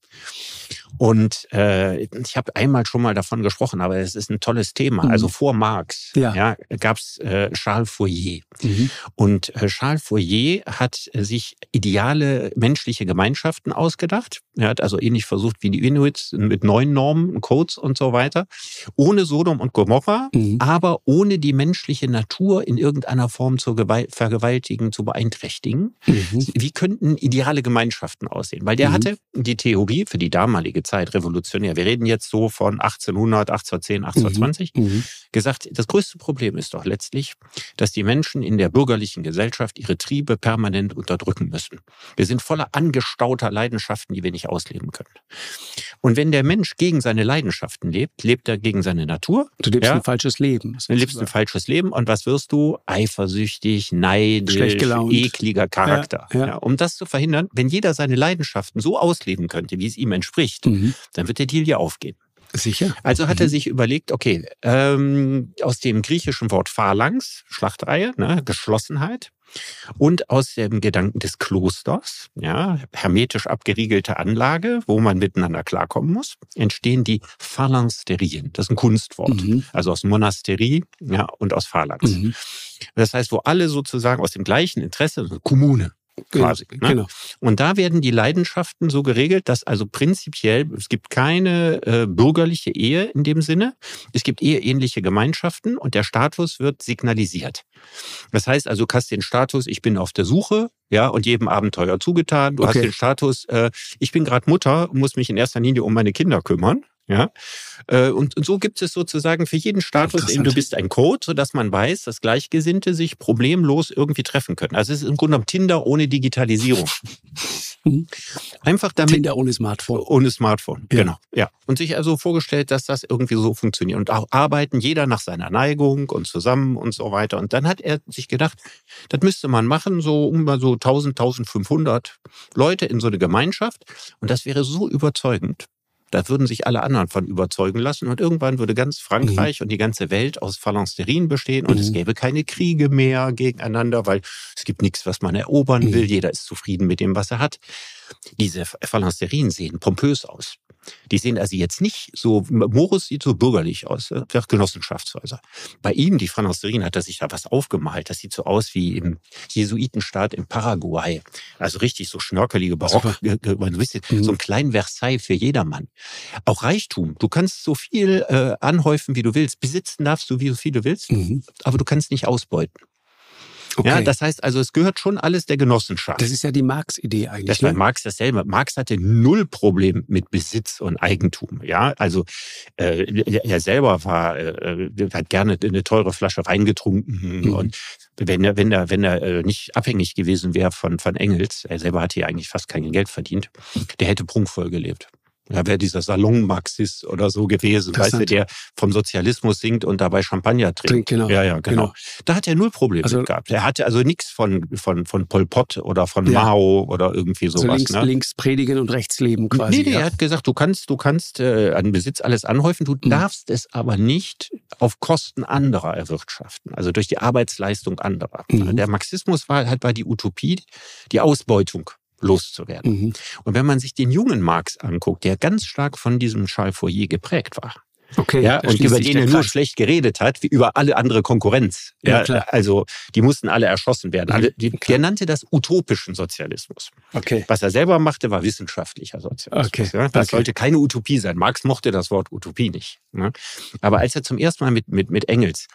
Und äh, ich habe einmal schon mal davon gesprochen, aber es ist ein tolles Thema. Mhm. Also vor Marx ja. Ja, gab es äh, Charles Fourier. Mhm. Und äh, Charles Fourier hat sich ideale menschliche Gemeinschaften ausgedacht. Er hat also ähnlich versucht wie die Inuits mit neuen Normen, Codes und so weiter. Ohne Sodom und Gomorra, mhm. aber ohne die menschliche Natur in irgendeiner Form zu vergewaltigen, zu beeinträchtigen. Mhm. Wie könnten ideale Gemeinschaften aussehen? Weil der mhm. hatte die Theorie für die damalige Zeit revolutionär. Wir reden jetzt so von 1800, 1810, 1820. Mhm. Gesagt, das größte Problem ist doch letztlich, dass die Menschen in der bürgerlichen Gesellschaft ihre Triebe permanent unterdrücken müssen. Wir sind voller angestauter Leidenschaften, die wir nicht ausleben können. Und wenn der Mensch gegen seine Leidenschaften lebt, lebt er gegen seine Natur. Du lebst ja? ein falsches Leben. Du lebst ein falsches Leben. Und was wirst du? Eifersüchtig, neidisch, ekliger Charakter. Ja, ja. um das zu verhindern, wenn jeder seine Leidenschaften so ausleben könnte, wie es ihm entspricht, mhm. dann wird der Deal ja aufgehen. Sicher. Also hat er mhm. sich überlegt, okay, ähm, aus dem griechischen Wort Phalanx, Schlachtreihe, ne, Geschlossenheit, und aus dem Gedanken des Klosters, ja, hermetisch abgeriegelte Anlage, wo man miteinander klarkommen muss, entstehen die Phalansterien. Das ist ein Kunstwort. Mhm. Also aus Monasterie ja, und aus Phalanx. Mhm. Das heißt, wo alle sozusagen aus dem gleichen Interesse, also Kommune, quasi. Genau. Ne? Und da werden die Leidenschaften so geregelt, dass also prinzipiell es gibt keine äh, bürgerliche Ehe in dem Sinne. Es gibt eheähnliche Gemeinschaften und der Status wird signalisiert. Das heißt also, du hast den Status, ich bin auf der Suche, ja, und jedem Abenteuer zugetan. Du okay. hast den Status, äh, ich bin gerade Mutter und muss mich in erster Linie um meine Kinder kümmern. Ja, äh, und, und so gibt es sozusagen für jeden Status, eben du bist ein Code, so dass man weiß, dass Gleichgesinnte sich problemlos irgendwie treffen können. Also es ist im Grunde genommen Tinder ohne Digitalisierung. Mhm. Einfach damit. Tinder ohne Smartphone. Ohne Smartphone, ja. genau. Ja. Und sich also vorgestellt, dass das irgendwie so funktioniert. Und auch arbeiten jeder nach seiner Neigung und zusammen und so weiter. Und dann hat er sich gedacht, das müsste man machen, so um mal so 1000, 1500 Leute in so eine Gemeinschaft. Und das wäre so überzeugend, da würden sich alle anderen von überzeugen lassen und irgendwann würde ganz Frankreich mhm. und die ganze Welt aus Phalansterien bestehen und mhm. es gäbe keine Kriege mehr gegeneinander, weil es gibt nichts, was man erobern mhm. will. Jeder ist zufrieden mit dem, was er hat. Diese Phalansterien sehen pompös aus. Die sehen also jetzt nicht so, Morus sieht so bürgerlich aus, äh, Genossenschaftshäuser. Bei ihm, die Phalansterien, hat er sich da was aufgemalt. Das sieht so aus wie im Jesuitenstaat in Paraguay. Also richtig so schnörkelige Barock, ein bisschen, mhm. so ein klein Versailles für jedermann. Auch Reichtum. Du kannst so viel äh, anhäufen, wie du willst. Besitzen darfst du, wie so viel du willst, mhm. aber du kannst nicht ausbeuten. Okay. Ja, das heißt also, es gehört schon alles der Genossenschaft. Das ist ja die Marx-Idee eigentlich. Das war ne? Marx dasselbe. Marx hatte null Problem mit Besitz und Eigentum. Ja, also äh, er selber war, äh, hat gerne eine teure Flasche Wein getrunken mhm. und wenn er, wenn er, wenn er äh, nicht abhängig gewesen wäre von, von Engels, er selber hatte ja eigentlich fast kein Geld verdient, der hätte prunkvoll gelebt. Ja, wäre dieser Salon-Marxist oder so gewesen, weißt du, der vom Sozialismus singt und dabei Champagner trinkt. trinkt genau. Ja, ja, genau. genau. Da hat er null Probleme also, gehabt. Er hatte also nichts von, von, von Pol Pot oder von ja. Mao oder irgendwie sowas. Also links, ne? links predigen und rechts leben quasi. Nee, nee, ja. er hat gesagt, du kannst, du kannst äh, an Besitz alles anhäufen, du mhm. darfst es aber nicht auf Kosten anderer erwirtschaften, also durch die Arbeitsleistung anderer. Mhm. Der Marxismus war halt war die Utopie, die Ausbeutung loszuwerden. Mhm. Und wenn man sich den jungen Marx anguckt, der ganz stark von diesem Charles Fourier geprägt war, Okay, ja, und über den er nur schlecht geredet hat, wie über alle andere Konkurrenz. Ja, ja also die mussten alle erschossen werden. Alle, die, der nannte das utopischen Sozialismus. Okay. Was er selber machte, war wissenschaftlicher Sozialismus. Okay. Ja, das okay. sollte keine Utopie sein. Marx mochte das Wort Utopie nicht. Ne? Aber als er zum ersten Mal mit, mit, mit Engels,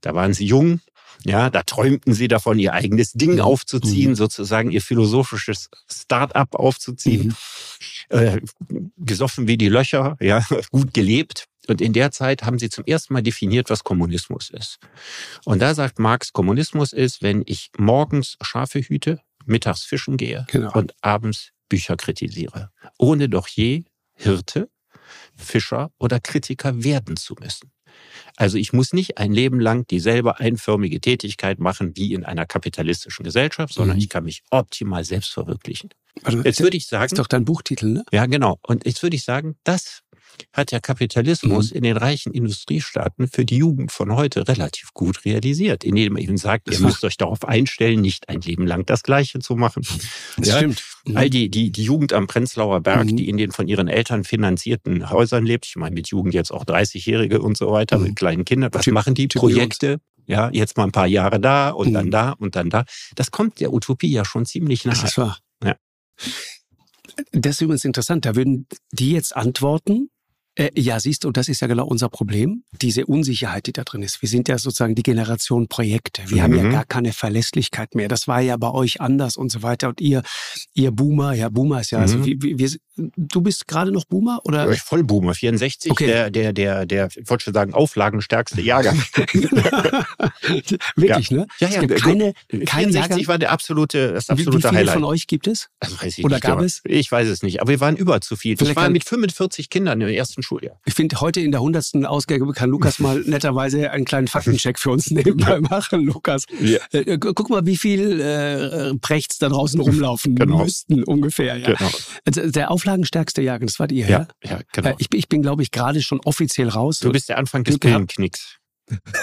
da waren sie jung, ja, da träumten sie davon, ihr eigenes Ding mhm. aufzuziehen, mhm. sozusagen ihr philosophisches Start-up aufzuziehen. Mhm. Äh, gesoffen wie die Löcher, ja, [LAUGHS] gut gelebt. Und in der Zeit haben sie zum ersten Mal definiert, was Kommunismus ist. Und da sagt Marx, Kommunismus ist, wenn ich morgens Schafe hüte, mittags fischen gehe genau. und abends Bücher kritisiere, ohne doch je Hirte, Fischer oder Kritiker werden zu müssen. Also ich muss nicht ein Leben lang dieselbe einförmige Tätigkeit machen wie in einer kapitalistischen Gesellschaft, sondern mhm. ich kann mich optimal selbst verwirklichen. Also, jetzt würde ich sagen. Das ist doch dein Buchtitel, ne? Ja, genau. Und jetzt würde ich sagen, das hat der Kapitalismus mhm. in den reichen Industriestaaten für die Jugend von heute relativ gut realisiert, indem man ihnen sagt, ihr müsst euch darauf einstellen, nicht ein Leben lang das Gleiche zu machen. Das ja, stimmt. Mhm. All die, die, die Jugend am Prenzlauer Berg, mhm. die in den von ihren Eltern finanzierten Häusern lebt, ich meine mit Jugend jetzt auch 30-Jährige und so weiter, mit mhm. kleinen Kindern, was typ, machen die? Typ Projekte, ja, jetzt mal ein paar Jahre da und dann mhm. da und dann da. Das kommt der Utopie ja schon ziemlich nahe. Das ist wahr. Ja. Das ist übrigens interessant. Da würden die jetzt antworten, äh, ja, siehst du, das ist ja genau unser Problem, diese Unsicherheit, die da drin ist. Wir sind ja sozusagen die Generation Projekte. Wir mhm. haben ja mhm. gar keine Verlässlichkeit mehr. Das war ja bei euch anders und so weiter. Und ihr, ihr Boomer, ja, Boomer ist ja, also mhm. also wir, wir, du bist gerade noch Boomer oder? Ich voll Boomer, 64, okay. der, der, der, der, ich wollte schon sagen, auflagenstärkste Jahrgang. [LAUGHS] Wirklich, ja. ne? Ja, ja, keine, kein 64 Jahrgang. war der absolute, das absolute wie, wie viele Highlight. von euch gibt es? Also weiß ich oder nicht, gab es? Ich weiß es nicht, aber wir waren über zu viel. Vielleicht ich war mit 45 Kindern im ersten Schuljahr. Ich finde, heute in der hundertsten Ausgabe kann Lukas [LAUGHS] mal netterweise einen kleinen Faktencheck für uns nebenbei machen, Lukas. Ja. Äh, guck mal, wie viel äh, Prechts da draußen rumlaufen [LAUGHS] genau. müssten ungefähr. Ja. Genau. Also der auflagenstärkste Jahrgang, das wart ihr, ja? Ja, ja genau. Äh, ich, ich bin, glaube ich, gerade schon offiziell raus. Du bist der Anfang des Pillenknicks.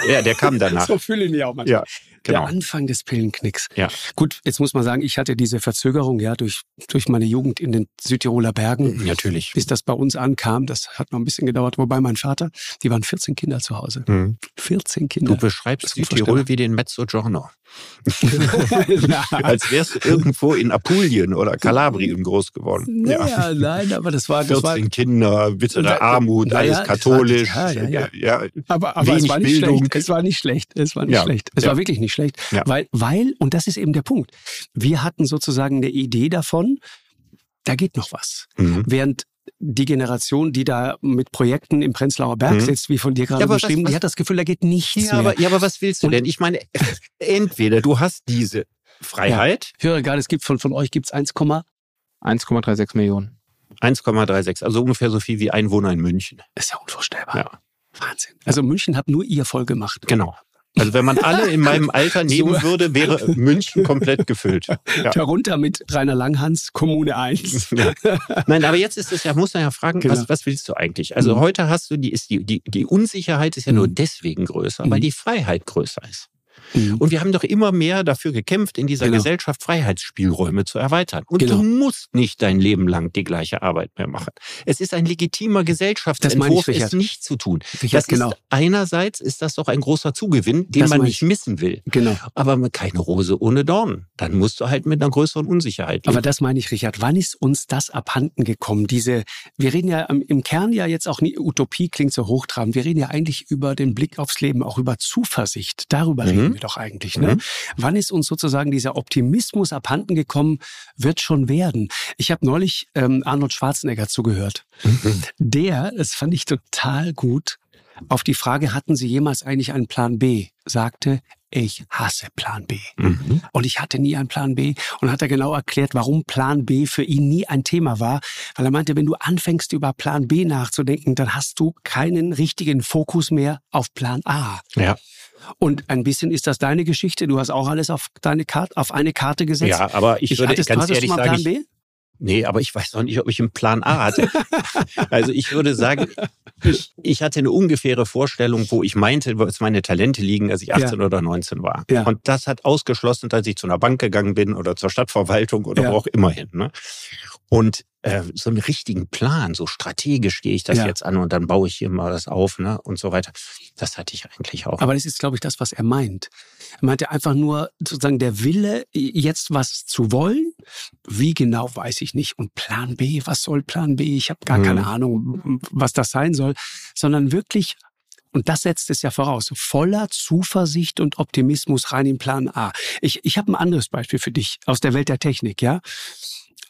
Ja, der kam [LAUGHS] danach. so fühle ich mich auch manchmal. Ja, genau. Der Anfang des Pillenknicks. Ja. Gut, jetzt muss man sagen, ich hatte diese Verzögerung ja durch, durch meine Jugend in den Südtiroler Bergen. Natürlich. Bis das bei uns ankam, das hat noch ein bisschen gedauert. Wobei mein Vater, die waren 14 Kinder zu Hause. Mhm. 14 Kinder. Du beschreibst Südtirol wie den Mezzogiorno. [LAUGHS] [LAUGHS] Als wärst du irgendwo in Apulien oder Kalabrien groß geworden. Naja, ja. nein, aber das war... Das 14 war, Kinder, bittere Armut, ja, alles katholisch. War, ja, ja, ja. Aber, aber es war nicht Bildung. schlecht. Es war nicht schlecht. Es war nicht schlecht. Es war wirklich nicht schlecht. Weil, weil, und das ist eben der Punkt, wir hatten sozusagen eine Idee davon, da geht noch was. Mhm. Während die Generation, die da mit Projekten im Prenzlauer Berg mhm. sitzt, wie von dir gerade ja, beschrieben, was, was, die hat das Gefühl, da geht nichts ja, mehr. Aber, ja, aber was willst du denn? Ich meine, [LAUGHS] entweder du hast diese Freiheit. Ja, ich höre gerade, es gibt von, von euch gibt's 1, 1,36 Millionen. 1,36, also ungefähr so viel wie Einwohner in München. Das ist ja unvorstellbar. Ja. Wahnsinn. Also München hat nur ihr voll gemacht. Genau. Also wenn man alle in meinem Alter nehmen so. würde, wäre München komplett gefüllt. Ja. Darunter mit Rainer Langhans, Kommune 1. [LAUGHS] Ja. Nein, aber jetzt ist es ja, muss man ja fragen, genau. was, was willst du eigentlich? Also mhm. heute hast du, die, ist die, die, die Unsicherheit ist ja mhm. nur deswegen größer, mhm. weil die Freiheit größer ist. Mhm. Und wir haben doch immer mehr dafür gekämpft, in dieser genau. Gesellschaft Freiheitsspielräume zu erweitern. Und genau. du musst nicht dein Leben lang die gleiche Arbeit mehr machen. Es ist ein legitimer Gesellschaftsentwurf, es nicht zu tun. Richard, das genau. ist, einerseits ist das doch ein großer Zugewinn, den das man nicht missen will. Genau. Aber keine Rose ohne Dorn. Dann musst du halt mit einer größeren Unsicherheit leben. Aber das meine ich, Richard. Wann ist uns das abhanden gekommen? Diese, wir reden ja im Kern ja jetzt auch nie, Utopie klingt so hochtrabend. Wir reden ja eigentlich über den Blick aufs Leben, auch über Zuversicht. Darüber mhm. reden wir doch eigentlich. Ne? Mhm. Wann ist uns sozusagen dieser Optimismus abhanden gekommen, wird schon werden. Ich habe neulich ähm, Arnold Schwarzenegger zugehört. Mhm. Der, das fand ich total gut, auf die Frage, hatten Sie jemals eigentlich einen Plan B, sagte, ich hasse Plan B. Mhm. Und ich hatte nie einen Plan B. Und hat er genau erklärt, warum Plan B für ihn nie ein Thema war. Weil er meinte, wenn du anfängst, über Plan B nachzudenken, dann hast du keinen richtigen Fokus mehr auf Plan A. Ja. Und ein bisschen ist das deine Geschichte. Du hast auch alles auf deine Karte, auf eine Karte gesetzt. Ja, aber ich, ich würde ganz ehrlich sagen, Plan B? Nee, aber ich weiß noch nicht, ob ich einen Plan A hatte. [LAUGHS] also ich würde sagen, ich, ich, hatte eine ungefähre Vorstellung, wo ich meinte, wo meine Talente liegen, als ich 18 ja. oder 19 war. Ja. Und das hat ausgeschlossen, dass ich zu einer Bank gegangen bin oder zur Stadtverwaltung oder ja. wo auch immer hin. Ne? Und äh, so einen richtigen Plan, so strategisch gehe ich das ja. jetzt an und dann baue ich hier mal das auf ne? und so weiter. Das hatte ich eigentlich auch. Aber das ist, glaube ich, das, was er meint. Er meinte einfach nur sozusagen der Wille, jetzt was zu wollen. Wie genau, weiß ich nicht. Und Plan B, was soll Plan B? Ich habe gar hm. keine Ahnung, was das sein soll. Sondern wirklich und das setzt es ja voraus, voller Zuversicht und Optimismus rein in Plan A. Ich, ich habe ein anderes Beispiel für dich aus der Welt der Technik, ja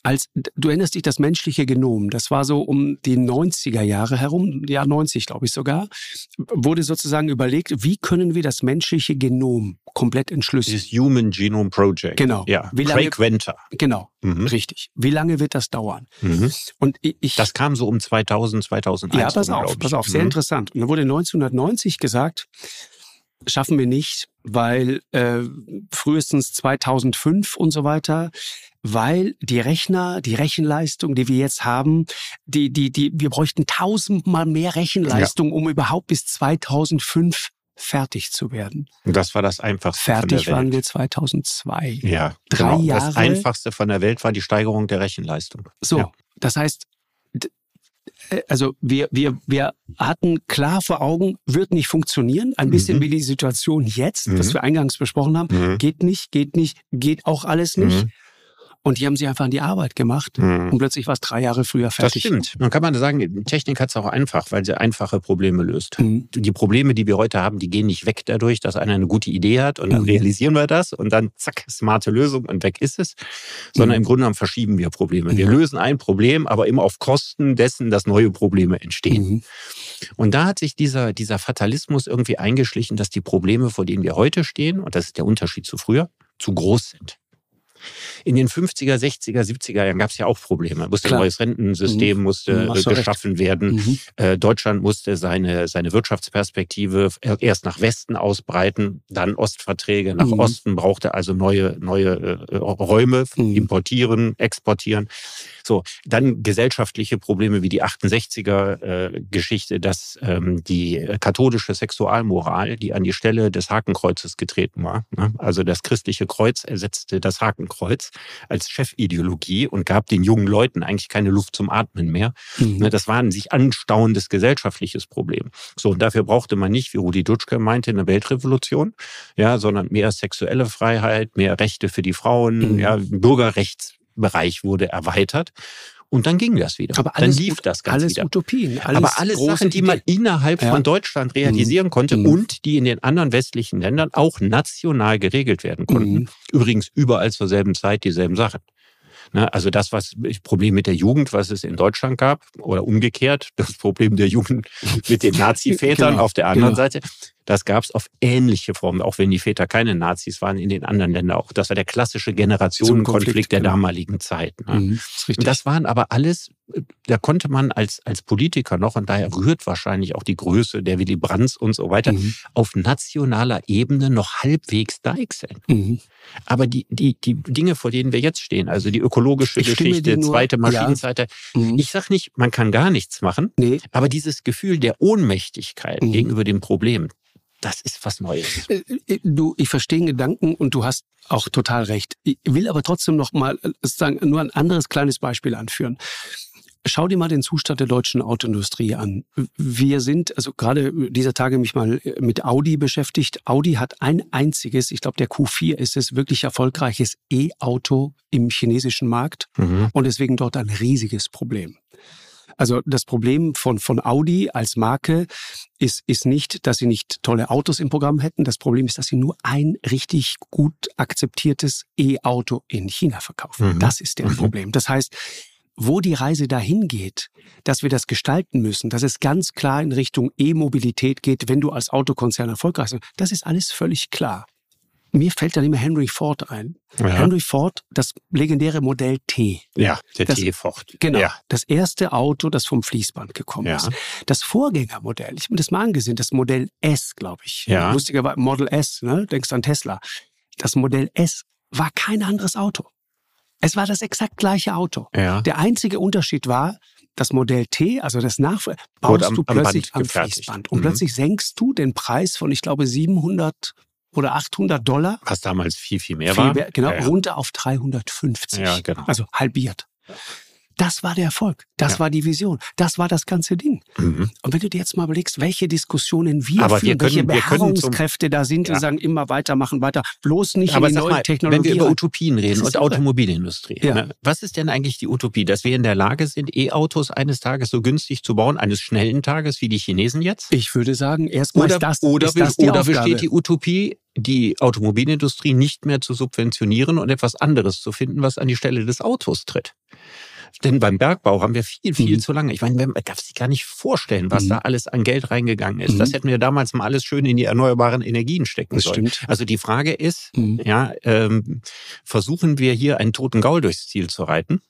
als du erinnerst dich das menschliche Genom, das war so um die 90er Jahre herum, ja 90 glaube ich sogar, wurde sozusagen überlegt, wie können wir das menschliche Genom komplett entschlüsseln. Das Human Genome Project. Genau. Ja. Wie lange, Craig Venter. Genau, mhm. richtig. Wie lange wird das dauern? Mhm. Und ich, das kam so um 2000, 2001. Ja, pass auf, pass auf, sehr mhm. interessant. Und dann wurde 1990 gesagt, schaffen wir nicht, weil äh, frühestens 2005 und so weiter, weil die Rechner, die Rechenleistung, die wir jetzt haben, die, die, die, wir bräuchten tausendmal mehr Rechenleistung, ja. um überhaupt bis 2005 fertig zu werden. Und das war das Einfachste. Fertig waren wir 2002. Ja, drei genau. Jahre. Das Einfachste von der Welt war die Steigerung der Rechenleistung. So, ja. das heißt, also wir, wir, wir hatten klar vor Augen, wird nicht funktionieren. Ein bisschen mhm. wie die Situation jetzt, mhm. was wir eingangs besprochen haben. Mhm. Geht nicht, geht nicht, geht auch alles nicht. Mhm. Und die haben sie einfach an die Arbeit gemacht mhm. und plötzlich war es drei Jahre früher fertig. Das stimmt. Man kann man sagen, Technik hat es auch einfach, weil sie einfache Probleme löst. Mhm. Die Probleme, die wir heute haben, die gehen nicht weg dadurch, dass einer eine gute Idee hat und dann mhm. realisieren wir das und dann zack, smarte Lösung und weg ist es. Sondern mhm. im Grunde genommen verschieben wir Probleme. Wir lösen ein Problem, aber immer auf Kosten dessen, dass neue Probleme entstehen. Mhm. Und da hat sich dieser, dieser Fatalismus irgendwie eingeschlichen, dass die Probleme, vor denen wir heute stehen, und das ist der Unterschied zu früher, zu groß sind. In den 50er, 60er, 70er Jahren gab es ja auch Probleme. Musste ein neues Rentensystem mhm. musste mhm, geschaffen recht. werden. Mhm. Äh, Deutschland musste seine, seine Wirtschaftsperspektive erst nach Westen ausbreiten, dann Ostverträge nach mhm. Osten, brauchte also neue, neue äh, Räume, mhm. importieren, exportieren. So, dann gesellschaftliche Probleme wie die 68er-Geschichte, äh, dass ähm, die katholische Sexualmoral, die an die Stelle des Hakenkreuzes getreten war, ne? also das christliche Kreuz ersetzte das Hakenkreuz als Chefideologie und gab den jungen Leuten eigentlich keine Luft zum Atmen mehr. Mhm. Ne? Das war ein sich anstauendes gesellschaftliches Problem. So, und dafür brauchte man nicht, wie Rudi Dutschke meinte, eine Weltrevolution, ja, sondern mehr sexuelle Freiheit, mehr Rechte für die Frauen, mhm. ja, Bürgerrechts Bereich wurde erweitert. Und dann ging das wieder. Aber alles, dann lief das ganz alles wieder. Utopien. Alles Aber alles Sachen, die man innerhalb ja. von Deutschland realisieren mhm. konnte mhm. und die in den anderen westlichen Ländern auch national geregelt werden konnten. Mhm. Übrigens überall zur selben Zeit dieselben Sachen. Ne, also das, was Problem mit der Jugend, was es in Deutschland gab, oder umgekehrt, das Problem der Jugend [LAUGHS] mit den Nazi-Vätern genau. auf der anderen genau. Seite, das gab es auf ähnliche Formen, auch wenn die Väter keine Nazis waren, in den anderen Ländern auch. Das war der klassische Generationenkonflikt der genau. damaligen Zeit. Ne? Mhm, das, das waren aber alles, da konnte man als, als Politiker noch, und daher rührt wahrscheinlich auch die Größe der Willy Brandts und so weiter, mhm. auf nationaler Ebene noch halbwegs deichseln. Mhm. Aber die, die, die Dinge, vor denen wir jetzt stehen, also die ökologische ich Geschichte, nur, zweite Maschinenseite, ja. Mhm. ich sage nicht, man kann gar nichts machen, nee. aber dieses Gefühl der Ohnmächtigkeit mhm. gegenüber dem Problem, das ist was Neues. Äh, äh, du, ich verstehe den Gedanken und du hast auch total recht. Ich will aber trotzdem noch mal äh, sagen, nur ein anderes kleines Beispiel anführen. Schau dir mal den Zustand der deutschen Autoindustrie an. Wir sind, also gerade dieser Tage mich mal mit Audi beschäftigt. Audi hat ein einziges, ich glaube der Q4 ist es, wirklich erfolgreiches E-Auto im chinesischen Markt mhm. und deswegen dort ein riesiges Problem. Also das Problem von, von Audi als Marke ist, ist nicht, dass sie nicht tolle Autos im Programm hätten. Das Problem ist, dass sie nur ein richtig gut akzeptiertes E-Auto in China verkaufen. Mhm. Das ist der mhm. Problem. Das heißt, wo die Reise dahin geht, dass wir das gestalten müssen, dass es ganz klar in Richtung E-Mobilität geht, wenn du als Autokonzern erfolgreich bist, das ist alles völlig klar. Mir fällt dann immer Henry Ford ein. Ja. Henry Ford, das legendäre Modell T. Ja, der T-Ford. Genau. Ja. Das erste Auto, das vom Fließband gekommen ja. ist. Das Vorgängermodell, ich habe mir das mal angesehen, das Modell S, glaube ich. Ja. Lustigerweise Model S, ne? denkst an Tesla. Das Modell S war kein anderes Auto. Es war das exakt gleiche Auto. Ja. Der einzige Unterschied war, das Modell T, also das Nachfolger, baust am, du plötzlich am, am Fließband. Und mhm. plötzlich senkst du den Preis von, ich glaube, 700 oder 800 Dollar. Was damals viel, viel mehr viel war. Mehr, genau, ja, ja. runter auf 350. Ja, genau. Also halbiert. Das war der Erfolg. Das ja. war die Vision. Das war das ganze Ding. Mhm. Und wenn du dir jetzt mal überlegst, welche Diskussionen wir Aber führen, wir können, welche Beharrungskräfte da sind ja. und sagen, immer weitermachen, weiter, bloß nicht Aber in die neue mal, Technologie. Wenn wir über Utopien reden und Automobilindustrie, ja. ne, was ist denn eigentlich die Utopie? Dass wir in der Lage sind, E-Autos eines Tages so günstig zu bauen, eines schnellen Tages wie die Chinesen jetzt? Ich würde sagen, erstmal oder, ist das, oder, ist das die oder besteht die Utopie, die Automobilindustrie nicht mehr zu subventionieren und etwas anderes zu finden, was an die Stelle des Autos tritt. Denn beim Bergbau haben wir viel, viel mhm. zu lange. Ich meine, man darf sich gar nicht vorstellen, was mhm. da alles an Geld reingegangen ist. Mhm. Das hätten wir damals mal alles schön in die erneuerbaren Energien stecken das sollen. Stimmt. Also die Frage ist, mhm. ja, ähm, versuchen wir hier einen toten Gaul durchs Ziel zu reiten?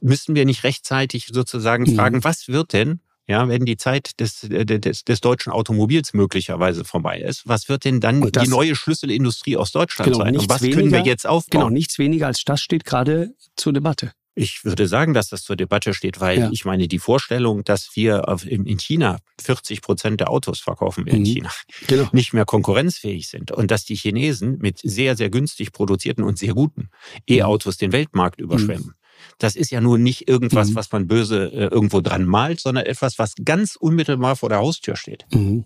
Müssten wir nicht rechtzeitig sozusagen mhm. fragen, was wird denn, ja, wenn die Zeit des, äh, des, des deutschen Automobils möglicherweise vorbei ist, was wird denn dann das, die neue Schlüsselindustrie aus Deutschland genau, sein? Und was weniger, können wir jetzt aufbauen? Genau, nichts weniger als das steht gerade zur Debatte. Ich würde sagen, dass das zur Debatte steht, weil ja. ich meine, die Vorstellung, dass wir in China 40 Prozent der Autos verkaufen wir in mhm. China, genau. nicht mehr konkurrenzfähig sind und dass die Chinesen mit sehr, sehr günstig produzierten und sehr guten mhm. E-Autos den Weltmarkt überschwemmen. Mhm. Das ist ja nur nicht irgendwas, mhm. was man böse äh, irgendwo dran malt, sondern etwas, was ganz unmittelbar vor der Haustür steht. Mhm.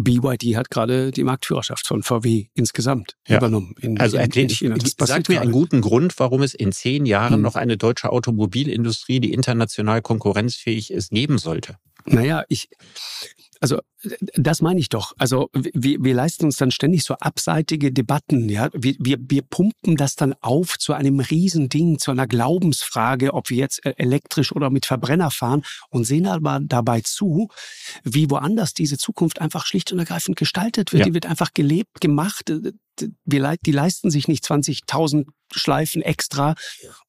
BYD hat gerade die Marktführerschaft von VW insgesamt ja. übernommen. In, also in, in, sag mir einen guten Grund, warum es in zehn Jahren hm. noch eine deutsche Automobilindustrie, die international konkurrenzfähig ist, geben sollte. Naja, ich, also das meine ich doch. Also wir, wir leisten uns dann ständig so abseitige Debatten. Ja, wir, wir, wir pumpen das dann auf zu einem Riesending, zu einer Glaubensfrage, ob wir jetzt äh, elektrisch oder mit Verbrenner fahren und sehen aber dabei zu, wie woanders diese Zukunft einfach schlicht und ergreifend gestaltet wird. Ja. Die wird einfach gelebt, gemacht die leisten sich nicht 20.000 Schleifen extra,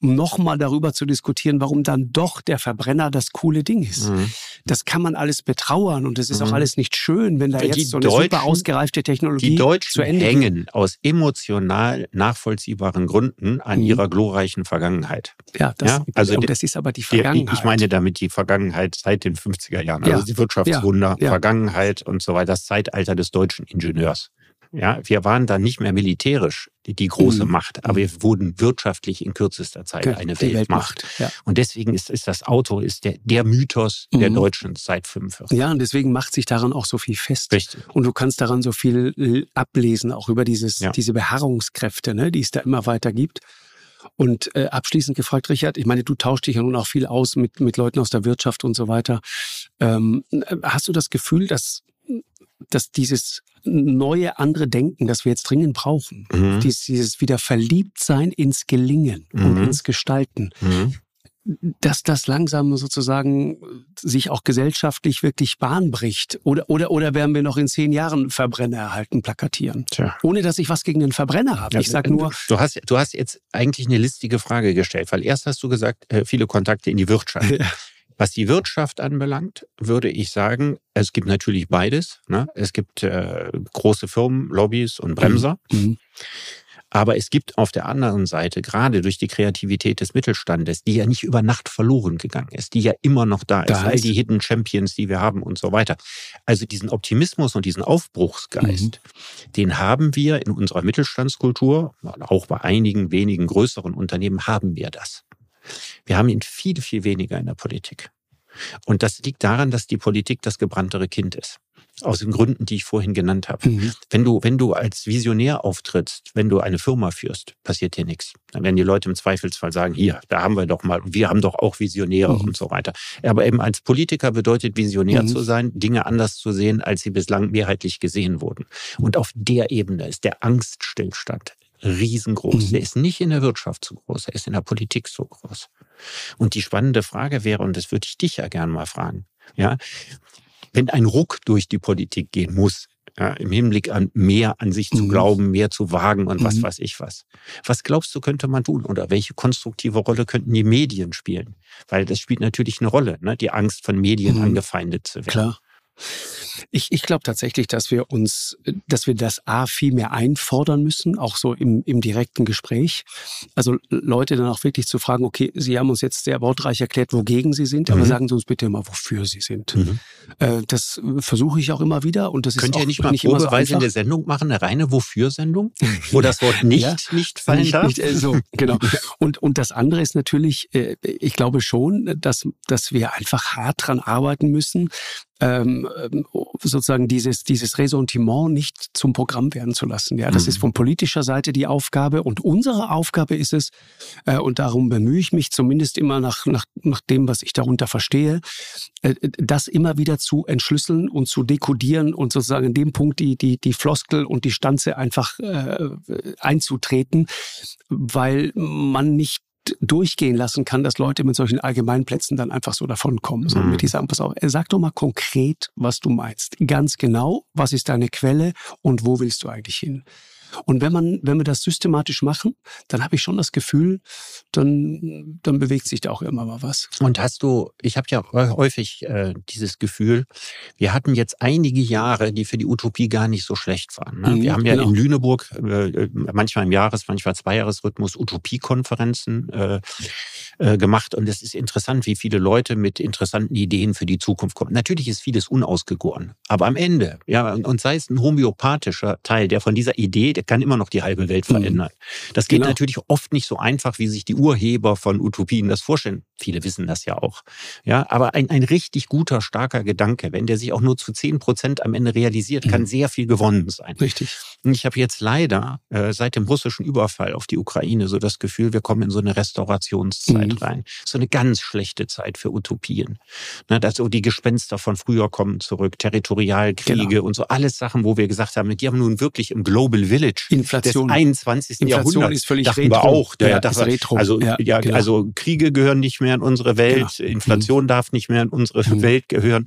um nochmal darüber zu diskutieren, warum dann doch der Verbrenner das coole Ding ist. Mhm. Das kann man alles betrauern und es ist mhm. auch alles nicht schön, wenn da die jetzt so eine super ausgereifte Technologie die Deutschen zu Ende hängen geht. aus emotional nachvollziehbaren Gründen an mhm. ihrer glorreichen Vergangenheit. Ja, das, ja? Also das ist aber die Vergangenheit. Ich meine damit die Vergangenheit seit den 50er Jahren, also ja. die Wirtschaftswunder, ja. Vergangenheit und so weiter, das Zeitalter des deutschen Ingenieurs. Ja, wir waren dann nicht mehr militärisch die, die große mhm. Macht, aber wir wurden wirtschaftlich in kürzester Zeit eine Weltmacht. Weltmacht ja. Und deswegen ist, ist das Auto ist der, der Mythos mhm. der Deutschen seit 45. Ja, und deswegen macht sich daran auch so viel fest. Richtig. Und du kannst daran so viel äh, ablesen, auch über dieses, ja. diese Beharrungskräfte, ne, die es da immer weiter gibt. Und äh, abschließend gefragt, Richard, ich meine, du tauschst dich ja nun auch viel aus mit, mit Leuten aus der Wirtschaft und so weiter. Ähm, äh, hast du das Gefühl, dass, dass dieses neue, andere Denken, das wir jetzt dringend brauchen. Mhm. Dieses, dieses wieder Verliebtsein ins Gelingen mhm. und ins Gestalten. Mhm. Dass das langsam sozusagen sich auch gesellschaftlich wirklich Bahn bricht. Oder, oder, oder werden wir noch in zehn Jahren Verbrenner erhalten, plakatieren? Tja. Ohne dass ich was gegen den Verbrenner habe. ich sage nur. Du hast, du hast jetzt eigentlich eine listige Frage gestellt, weil erst hast du gesagt, äh, viele Kontakte in die Wirtschaft. [LAUGHS] Ja. Was die Wirtschaft anbelangt, würde ich sagen, es gibt natürlich beides. Ne? Es gibt äh, große Firmen, Lobbys und Bremser. Mhm. mhm. Aber es gibt auf der anderen Seite, gerade durch die Kreativität des Mittelstandes, die ja nicht über Nacht verloren gegangen ist, die ja immer noch da, da ist, all die Hidden Champions, die wir haben und so weiter. Also diesen Optimismus und diesen Aufbruchsgeist, mhm. den haben wir in unserer Mittelstandskultur, auch bei einigen wenigen größeren Unternehmen haben wir das. Wir haben ihn viel, viel weniger in der Politik. Und das liegt daran, dass die Politik das gebranntere Kind ist. Aus den Gründen, die ich vorhin genannt habe. Mhm. Wenn du, wenn du als Visionär auftrittst, wenn du eine Firma führst, passiert dir nichts. Dann werden die Leute im Zweifelsfall sagen, hier, da haben wir doch mal, wir haben doch auch Visionäre mhm. und so weiter. Aber eben als Politiker bedeutet Visionär mhm. zu sein, Dinge anders zu sehen, als sie bislang mehrheitlich gesehen wurden. Und auf der Ebene ist der Angststillstand riesengroß. Mhm. Der ist nicht in der Wirtschaft so groß, er ist in der Politik so groß. Und die spannende Frage wäre, und das würde ich dich ja gern mal fragen, ja, wenn ein Ruck durch die Politik gehen muss, ja, im Hinblick an mehr an sich mhm. zu glauben, mehr zu wagen und mhm. was weiß ich was. Was glaubst du, könnte man tun? Oder welche konstruktive Rolle könnten die Medien spielen? Weil das spielt natürlich eine Rolle, ne? die Angst von Medien mhm. angefeindet zu werden. Klar. Ich, ich glaube tatsächlich, dass wir uns, dass wir das A viel mehr einfordern müssen, auch so im, im direkten Gespräch. Also Leute dann auch wirklich zu fragen, okay, Sie haben uns jetzt sehr wortreich erklärt, wogegen Sie sind, mhm. aber sagen Sie uns bitte mal, wofür Sie sind. Mhm. Äh, das versuche ich auch immer wieder und das Könnt ist ihr nicht mal nicht probeweise so in der Sendung machen, eine reine Wofür-Sendung, [LAUGHS] wo das Wort nicht ja, nicht fallen nicht, darf? Nicht, äh, so, genau. [LAUGHS] Und, und das andere ist natürlich, äh, ich glaube schon, dass, dass wir einfach hart dran arbeiten müssen, ähm, sozusagen dieses, dieses Ressentiment nicht zum Programm werden zu lassen. Ja, das mhm. ist von politischer Seite die Aufgabe und unsere Aufgabe ist es, äh, und darum bemühe ich mich zumindest immer nach, nach, nach dem, was ich darunter verstehe, äh, das immer wieder zu entschlüsseln und zu dekodieren und sozusagen in dem Punkt die, die, die Floskel und die Stanze einfach äh, einzutreten, weil man nicht durchgehen lassen kann, dass Leute mit solchen Allgemeinplätzen dann einfach so davonkommen, sondern mhm. mit die sagen, pass auf, sag doch mal konkret, was du meinst. Ganz genau, was ist deine Quelle und wo willst du eigentlich hin? Und wenn man, wenn wir das systematisch machen, dann habe ich schon das Gefühl, dann, dann bewegt sich da auch immer mal was. Und hast du, ich habe ja häufig äh, dieses Gefühl, wir hatten jetzt einige Jahre, die für die Utopie gar nicht so schlecht waren. Ne? Mhm, wir haben ja genau. in Lüneburg äh, manchmal im Jahres-, manchmal Zweijahresrhythmus Utopiekonferenzen äh, äh, gemacht. Und es ist interessant, wie viele Leute mit interessanten Ideen für die Zukunft kommen. Natürlich ist vieles unausgegoren, aber am Ende, ja, und sei es ein homöopathischer Teil, der von dieser Idee, der kann immer noch die halbe Welt mhm. verändern. Mhm. Das geht genau. natürlich oft nicht so einfach, wie sich die Urheber von Utopien das vorstellen. Viele wissen das ja auch. Ja, aber ein, ein richtig guter, starker Gedanke, wenn der sich auch nur zu zehn Prozent am Ende realisiert, kann mhm. sehr viel gewonnen sein. Richtig. Und ich habe jetzt leider äh, seit dem russischen Überfall auf die Ukraine so das Gefühl, wir kommen in so eine Restaurationszeit mhm. rein. So eine ganz schlechte Zeit für Utopien. Ne, dass so die Gespenster von früher kommen zurück, Territorialkriege genau. und so alles Sachen, wo wir gesagt haben, die haben nun wirklich im Global Village Inflation. des 21. Inflation Jahrhunderts ist völlig dachten retro. wir auch. Der, ja, das war, retro. Also, ja, ja genau. also Kriege gehören nicht mehr in unsere Welt, genau. Inflation mhm. darf nicht mehr in unsere mhm. Welt gehören.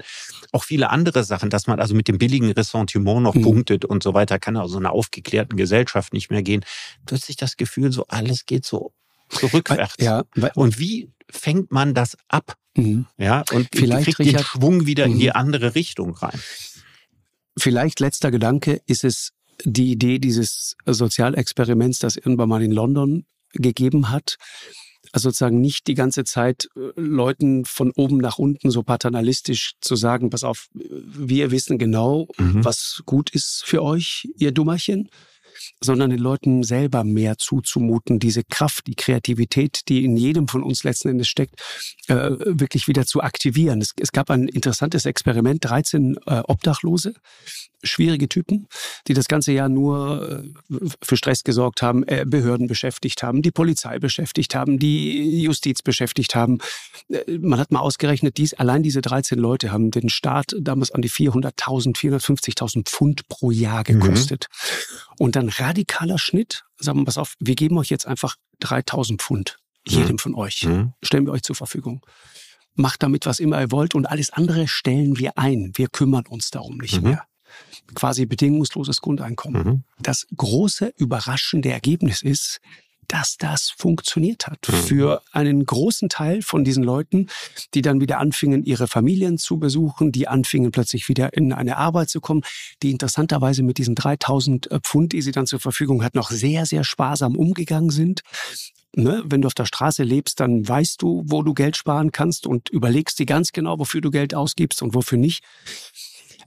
Auch viele andere Sachen, dass man also mit dem billigen Ressentiment noch mhm. punktet und so weiter, kann also einer aufgeklärten Gesellschaft nicht mehr gehen. Plötzlich das Gefühl, so alles geht so zurückwärts. Ja, und wie fängt man das ab? Mhm. Ja, und Vielleicht, kriegt Richard, den Schwung wieder in die mhm. andere Richtung rein. Vielleicht letzter Gedanke ist es die Idee dieses Sozialexperiments, das irgendwann mal in London gegeben hat. Also sozusagen nicht die ganze Zeit äh, Leuten von oben nach unten so paternalistisch zu sagen, pass auf, wir wissen genau, mhm. was gut ist für euch, ihr Dummerchen, sondern den Leuten selber mehr zuzumuten, diese Kraft, die Kreativität, die in jedem von uns letzten Endes steckt, äh, wirklich wieder zu aktivieren. Es, es, gab ein interessantes Experiment, 13 äh, Obdachlose, schwierige Typen, die das ganze Jahr nur äh, für Stress gesorgt haben, Behörden beschäftigt haben, die Polizei beschäftigt haben, die Justiz beschäftigt haben. Man hat mal ausgerechnet, dies, allein diese 13 Leute haben den Staat damals an die 400.000, 450.000 Pfund pro Jahr mhm. gekostet. Mhm. Und dann radikaler Schnitt, sagen wir, pass auf, wir geben euch jetzt einfach 3.000 Pfund, jedem mhm. von euch, mhm. stellen wir euch zur Verfügung macht damit, was immer ihr wollt und alles andere stellen wir ein. Wir kümmern uns darum nicht mhm. mehr quasi bedingungsloses Grundeinkommen. Mhm. Das große überraschende Ergebnis ist, dass das funktioniert hat mhm. für einen großen Teil von diesen Leuten, die dann wieder anfingen, ihre Familien zu besuchen, die anfingen plötzlich wieder in eine Arbeit zu kommen, die interessanterweise mit diesen 3000 äh, Pfund, die sie dann zur Verfügung hat, noch sehr, sehr sparsam umgegangen sind. Ne? Wenn du auf der Straße lebst, dann weißt du, wo du Geld sparen kannst und überlegst dir ganz genau, wofür du Geld ausgibst und wofür nicht.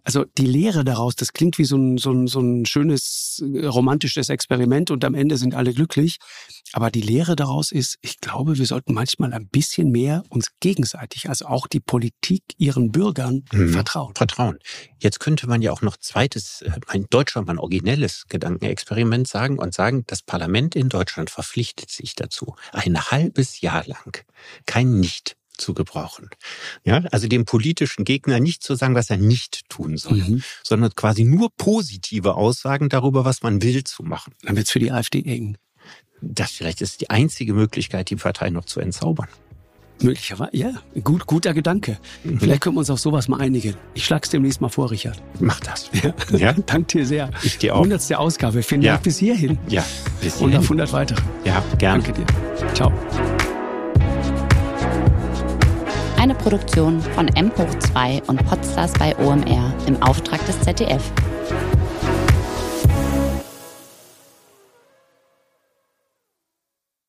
Also die Lehre daraus, das klingt wie so ein, so ein, so ein schönes äh, romantisches Experiment und am Ende sind alle glücklich. Aber die Lehre daraus ist, ich glaube, wir sollten manchmal ein bisschen mehr uns gegenseitig, also auch die Politik ihren Bürgern mhm. vertrauen. Vertrauen. Jetzt könnte man ja auch noch zweites, äh, ein Deutschland ein originelles Gedankenexperiment sagen und sagen, das Parlament in Deutschland verpflichtet sich dazu, ein halbes Jahr lang kein Nicht zu gebrauchen. Ja, also dem politischen Gegner nicht zu sagen, was er nicht tun soll, mhm. sondern quasi nur positive Aussagen darüber, was man will, zu machen. Dann wird es für die AfD eng. Das vielleicht ist die einzige Möglichkeit, die Partei noch zu entzaubern. Möglicherweise, ja. Gut, guter Gedanke. Mhm. Vielleicht können wir uns auf sowas mal einigen. Ich schlag's demnächst mal vor, Richard. Mach das. Ja. ja. [LAUGHS] Dank dir sehr. Ich dir auch. 100. Ausgabe. Vielen Dank bis hierhin. Ja, bis hierhin. Und auf 100 weitere. Ja, gerne. Danke dir. Ciao. Eine Produktion von M hoch 2 und Podstars bei OMR im Auftrag des ZDF.